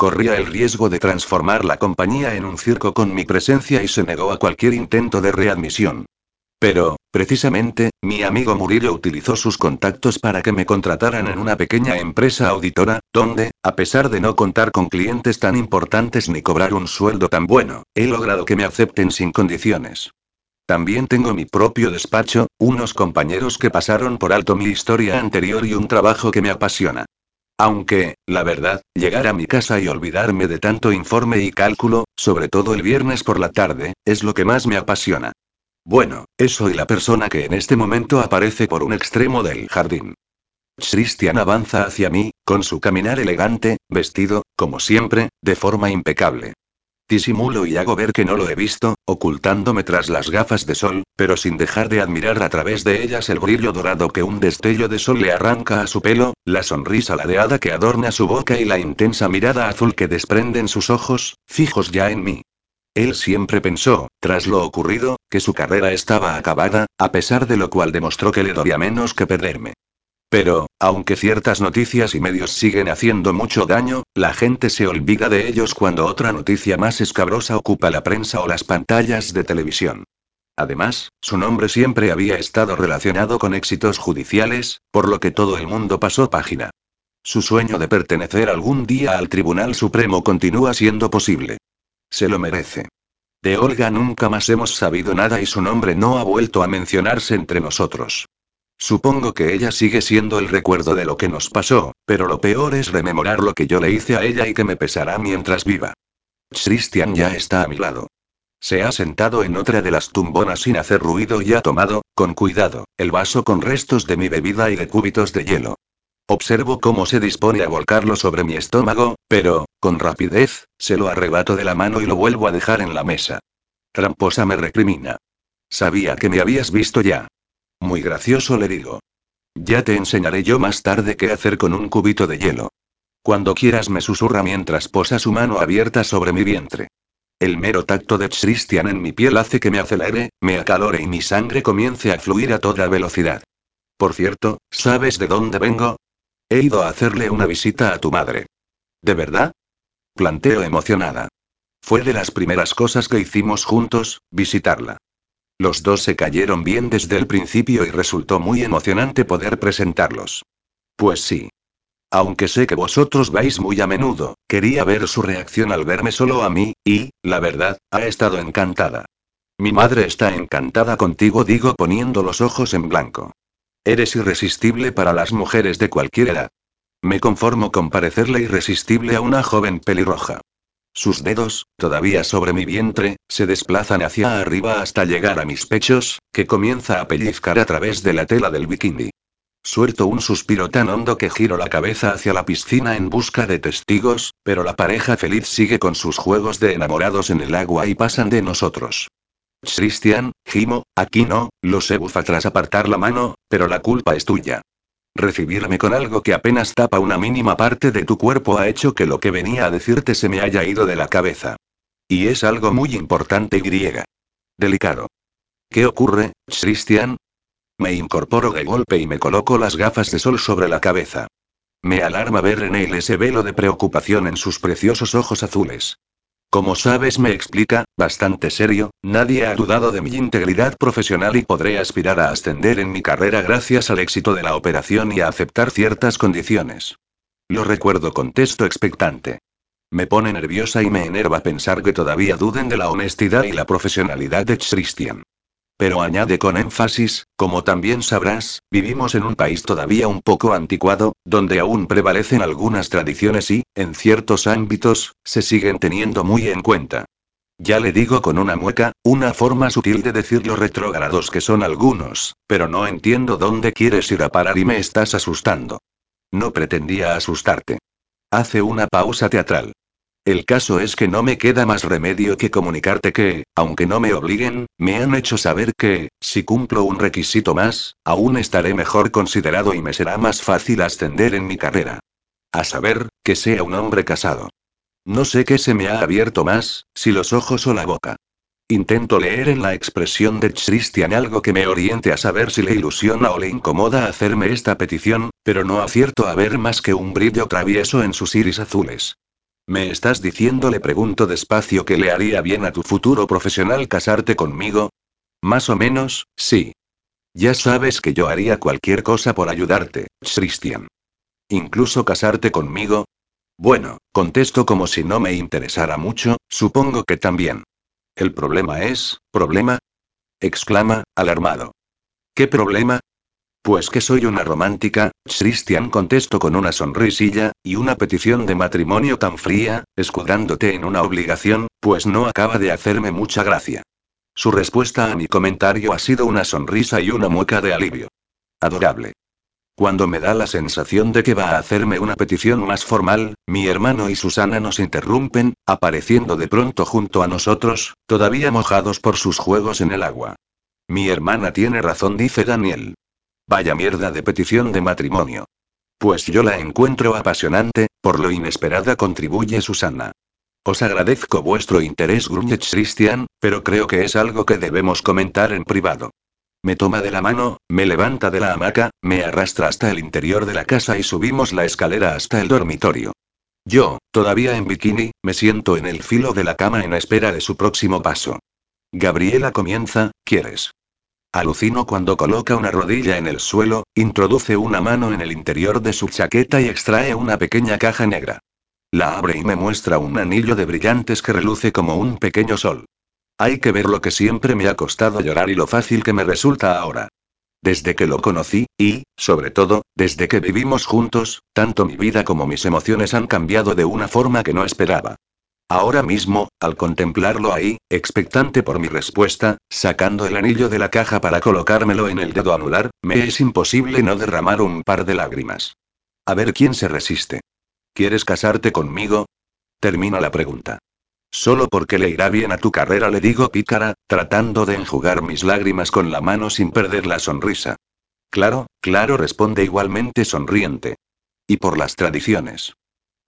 Corría el riesgo de transformar la compañía en un circo con mi presencia y se negó a cualquier intento de readmisión. Pero, precisamente, mi amigo Murillo utilizó sus contactos para que me contrataran en una pequeña empresa auditora, donde, a pesar de no contar con clientes tan importantes ni cobrar un sueldo tan bueno, he logrado que me acepten sin condiciones. También tengo mi propio despacho, unos compañeros que pasaron por alto mi historia anterior y un trabajo que me apasiona. Aunque, la verdad, llegar a mi casa y olvidarme de tanto informe y cálculo, sobre todo el viernes por la tarde, es lo que más me apasiona. Bueno, eso y la persona que en este momento aparece por un extremo del jardín. Christian avanza hacia mí, con su caminar elegante, vestido, como siempre, de forma impecable. Disimulo y hago ver que no lo he visto, ocultándome tras las gafas de sol, pero sin dejar de admirar a través de ellas el brillo dorado que un destello de sol le arranca a su pelo, la sonrisa ladeada que adorna su boca y la intensa mirada azul que desprenden sus ojos, fijos ya en mí. Él siempre pensó, tras lo ocurrido, que su carrera estaba acabada, a pesar de lo cual demostró que le dolía menos que perderme. Pero, aunque ciertas noticias y medios siguen haciendo mucho daño, la gente se olvida de ellos cuando otra noticia más escabrosa ocupa la prensa o las pantallas de televisión. Además, su nombre siempre había estado relacionado con éxitos judiciales, por lo que todo el mundo pasó página. Su sueño de pertenecer algún día al Tribunal Supremo continúa siendo posible. Se lo merece. De Olga nunca más hemos sabido nada y su nombre no ha vuelto a mencionarse entre nosotros. Supongo que ella sigue siendo el recuerdo de lo que nos pasó, pero lo peor es rememorar lo que yo le hice a ella y que me pesará mientras viva. Christian ya está a mi lado. Se ha sentado en otra de las tumbonas sin hacer ruido y ha tomado, con cuidado, el vaso con restos de mi bebida y de cúbitos de hielo. Observo cómo se dispone a volcarlo sobre mi estómago, pero, con rapidez, se lo arrebato de la mano y lo vuelvo a dejar en la mesa. Tramposa me recrimina. Sabía que me habías visto ya. Muy gracioso le digo. Ya te enseñaré yo más tarde qué hacer con un cubito de hielo. Cuando quieras me susurra mientras posa su mano abierta sobre mi vientre. El mero tacto de Christian en mi piel hace que me acelere, me acalore y mi sangre comience a fluir a toda velocidad. Por cierto, ¿sabes de dónde vengo? He ido a hacerle una visita a tu madre. ¿De verdad? Planteo emocionada. Fue de las primeras cosas que hicimos juntos, visitarla. Los dos se cayeron bien desde el principio y resultó muy emocionante poder presentarlos. Pues sí. Aunque sé que vosotros vais muy a menudo, quería ver su reacción al verme solo a mí, y, la verdad, ha estado encantada. Mi madre está encantada contigo, digo poniendo los ojos en blanco. Eres irresistible para las mujeres de cualquier edad. Me conformo con parecerle irresistible a una joven pelirroja. Sus dedos, todavía sobre mi vientre, se desplazan hacia arriba hasta llegar a mis pechos, que comienza a pellizcar a través de la tela del bikini. Suelto un suspiro tan hondo que giro la cabeza hacia la piscina en busca de testigos, pero la pareja feliz sigue con sus juegos de enamorados en el agua y pasan de nosotros. Christian, gimo, aquí no, lo sé bufa tras apartar la mano, pero la culpa es tuya. Recibirme con algo que apenas tapa una mínima parte de tu cuerpo ha hecho que lo que venía a decirte se me haya ido de la cabeza. Y es algo muy importante y griega. Delicado. ¿Qué ocurre, Christian? Me incorporo de golpe y me coloco las gafas de sol sobre la cabeza. Me alarma ver en él ese velo de preocupación en sus preciosos ojos azules. Como sabes, me explica, bastante serio, nadie ha dudado de mi integridad profesional y podré aspirar a ascender en mi carrera gracias al éxito de la operación y a aceptar ciertas condiciones. Lo recuerdo con texto expectante. Me pone nerviosa y me enerva pensar que todavía duden de la honestidad y la profesionalidad de Christian. Pero añade con énfasis, como también sabrás, vivimos en un país todavía un poco anticuado, donde aún prevalecen algunas tradiciones y, en ciertos ámbitos, se siguen teniendo muy en cuenta. Ya le digo con una mueca, una forma sutil de decir lo retrógrados que son algunos, pero no entiendo dónde quieres ir a parar y me estás asustando. No pretendía asustarte. Hace una pausa teatral. El caso es que no me queda más remedio que comunicarte que, aunque no me obliguen, me han hecho saber que, si cumplo un requisito más, aún estaré mejor considerado y me será más fácil ascender en mi carrera. A saber, que sea un hombre casado. No sé qué se me ha abierto más, si los ojos o la boca. Intento leer en la expresión de Christian algo que me oriente a saber si le ilusiona o le incomoda hacerme esta petición, pero no acierto a ver más que un brillo travieso en sus iris azules. ¿Me estás diciendo, le pregunto despacio, que le haría bien a tu futuro profesional casarte conmigo? Más o menos, sí. Ya sabes que yo haría cualquier cosa por ayudarte, Christian. ¿Incluso casarte conmigo? Bueno, contesto como si no me interesara mucho, supongo que también. El problema es, ¿problema? exclama, alarmado. ¿Qué problema? Pues que soy una romántica, Christian contestó con una sonrisilla, y una petición de matrimonio tan fría, escudándote en una obligación, pues no acaba de hacerme mucha gracia. Su respuesta a mi comentario ha sido una sonrisa y una mueca de alivio. Adorable. Cuando me da la sensación de que va a hacerme una petición más formal, mi hermano y Susana nos interrumpen, apareciendo de pronto junto a nosotros, todavía mojados por sus juegos en el agua. Mi hermana tiene razón, dice Daniel. Vaya mierda de petición de matrimonio. Pues yo la encuentro apasionante, por lo inesperada contribuye Susana. Os agradezco vuestro interés, Grunge Christian, pero creo que es algo que debemos comentar en privado. Me toma de la mano, me levanta de la hamaca, me arrastra hasta el interior de la casa y subimos la escalera hasta el dormitorio. Yo, todavía en bikini, me siento en el filo de la cama en espera de su próximo paso. Gabriela comienza, ¿quieres? Alucino cuando coloca una rodilla en el suelo, introduce una mano en el interior de su chaqueta y extrae una pequeña caja negra. La abre y me muestra un anillo de brillantes que reluce como un pequeño sol. Hay que ver lo que siempre me ha costado llorar y lo fácil que me resulta ahora. Desde que lo conocí, y, sobre todo, desde que vivimos juntos, tanto mi vida como mis emociones han cambiado de una forma que no esperaba. Ahora mismo, al contemplarlo ahí, expectante por mi respuesta, sacando el anillo de la caja para colocármelo en el dedo anular, me es imposible no derramar un par de lágrimas. A ver quién se resiste. ¿Quieres casarte conmigo? Termino la pregunta. Solo porque le irá bien a tu carrera, le digo pícara, tratando de enjugar mis lágrimas con la mano sin perder la sonrisa. Claro, claro, responde igualmente sonriente. Y por las tradiciones.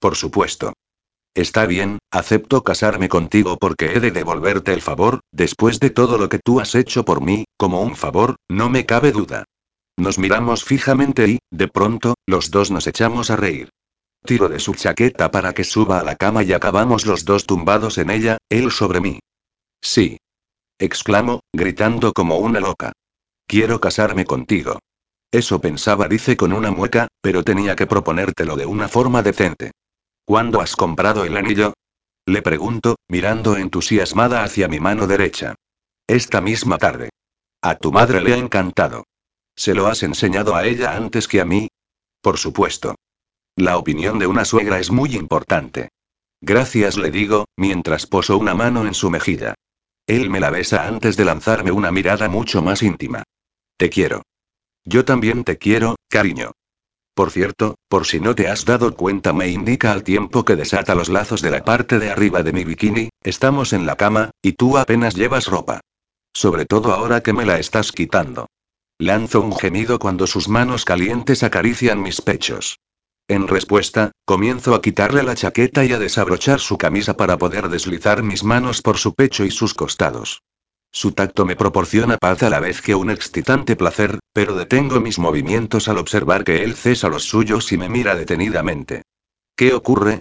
Por supuesto. Está bien, acepto casarme contigo porque he de devolverte el favor, después de todo lo que tú has hecho por mí, como un favor, no me cabe duda. Nos miramos fijamente y, de pronto, los dos nos echamos a reír. Tiro de su chaqueta para que suba a la cama y acabamos los dos tumbados en ella, él sobre mí. Sí. Exclamo, gritando como una loca. Quiero casarme contigo. Eso pensaba, dice con una mueca, pero tenía que proponértelo de una forma decente. ¿Cuándo has comprado el anillo? Le pregunto, mirando entusiasmada hacia mi mano derecha. Esta misma tarde. A tu madre le ha encantado. ¿Se lo has enseñado a ella antes que a mí? Por supuesto. La opinión de una suegra es muy importante. Gracias, le digo, mientras poso una mano en su mejilla. Él me la besa antes de lanzarme una mirada mucho más íntima. Te quiero. Yo también te quiero, cariño. Por cierto, por si no te has dado cuenta, me indica al tiempo que desata los lazos de la parte de arriba de mi bikini, estamos en la cama, y tú apenas llevas ropa. Sobre todo ahora que me la estás quitando. Lanzo un gemido cuando sus manos calientes acarician mis pechos. En respuesta, comienzo a quitarle la chaqueta y a desabrochar su camisa para poder deslizar mis manos por su pecho y sus costados. Su tacto me proporciona paz a la vez que un excitante placer, pero detengo mis movimientos al observar que él cesa los suyos y me mira detenidamente. ¿Qué ocurre?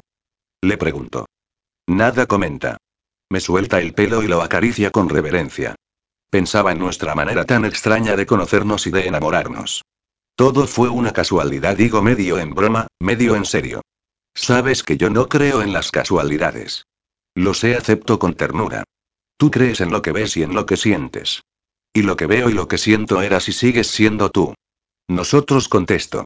Le pregunto. Nada comenta. Me suelta el pelo y lo acaricia con reverencia. Pensaba en nuestra manera tan extraña de conocernos y de enamorarnos. Todo fue una casualidad, digo medio en broma, medio en serio. Sabes que yo no creo en las casualidades. Lo sé, acepto con ternura. Tú crees en lo que ves y en lo que sientes. Y lo que veo y lo que siento eras y sigues siendo tú. Nosotros contesto.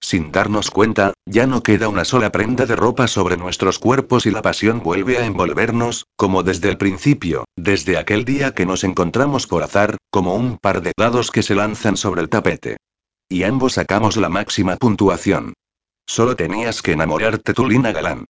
Sin darnos cuenta, ya no queda una sola prenda de ropa sobre nuestros cuerpos y la pasión vuelve a envolvernos, como desde el principio, desde aquel día que nos encontramos por azar, como un par de dados que se lanzan sobre el tapete. Y ambos sacamos la máxima puntuación. Solo tenías que enamorarte tú, Lina Galán.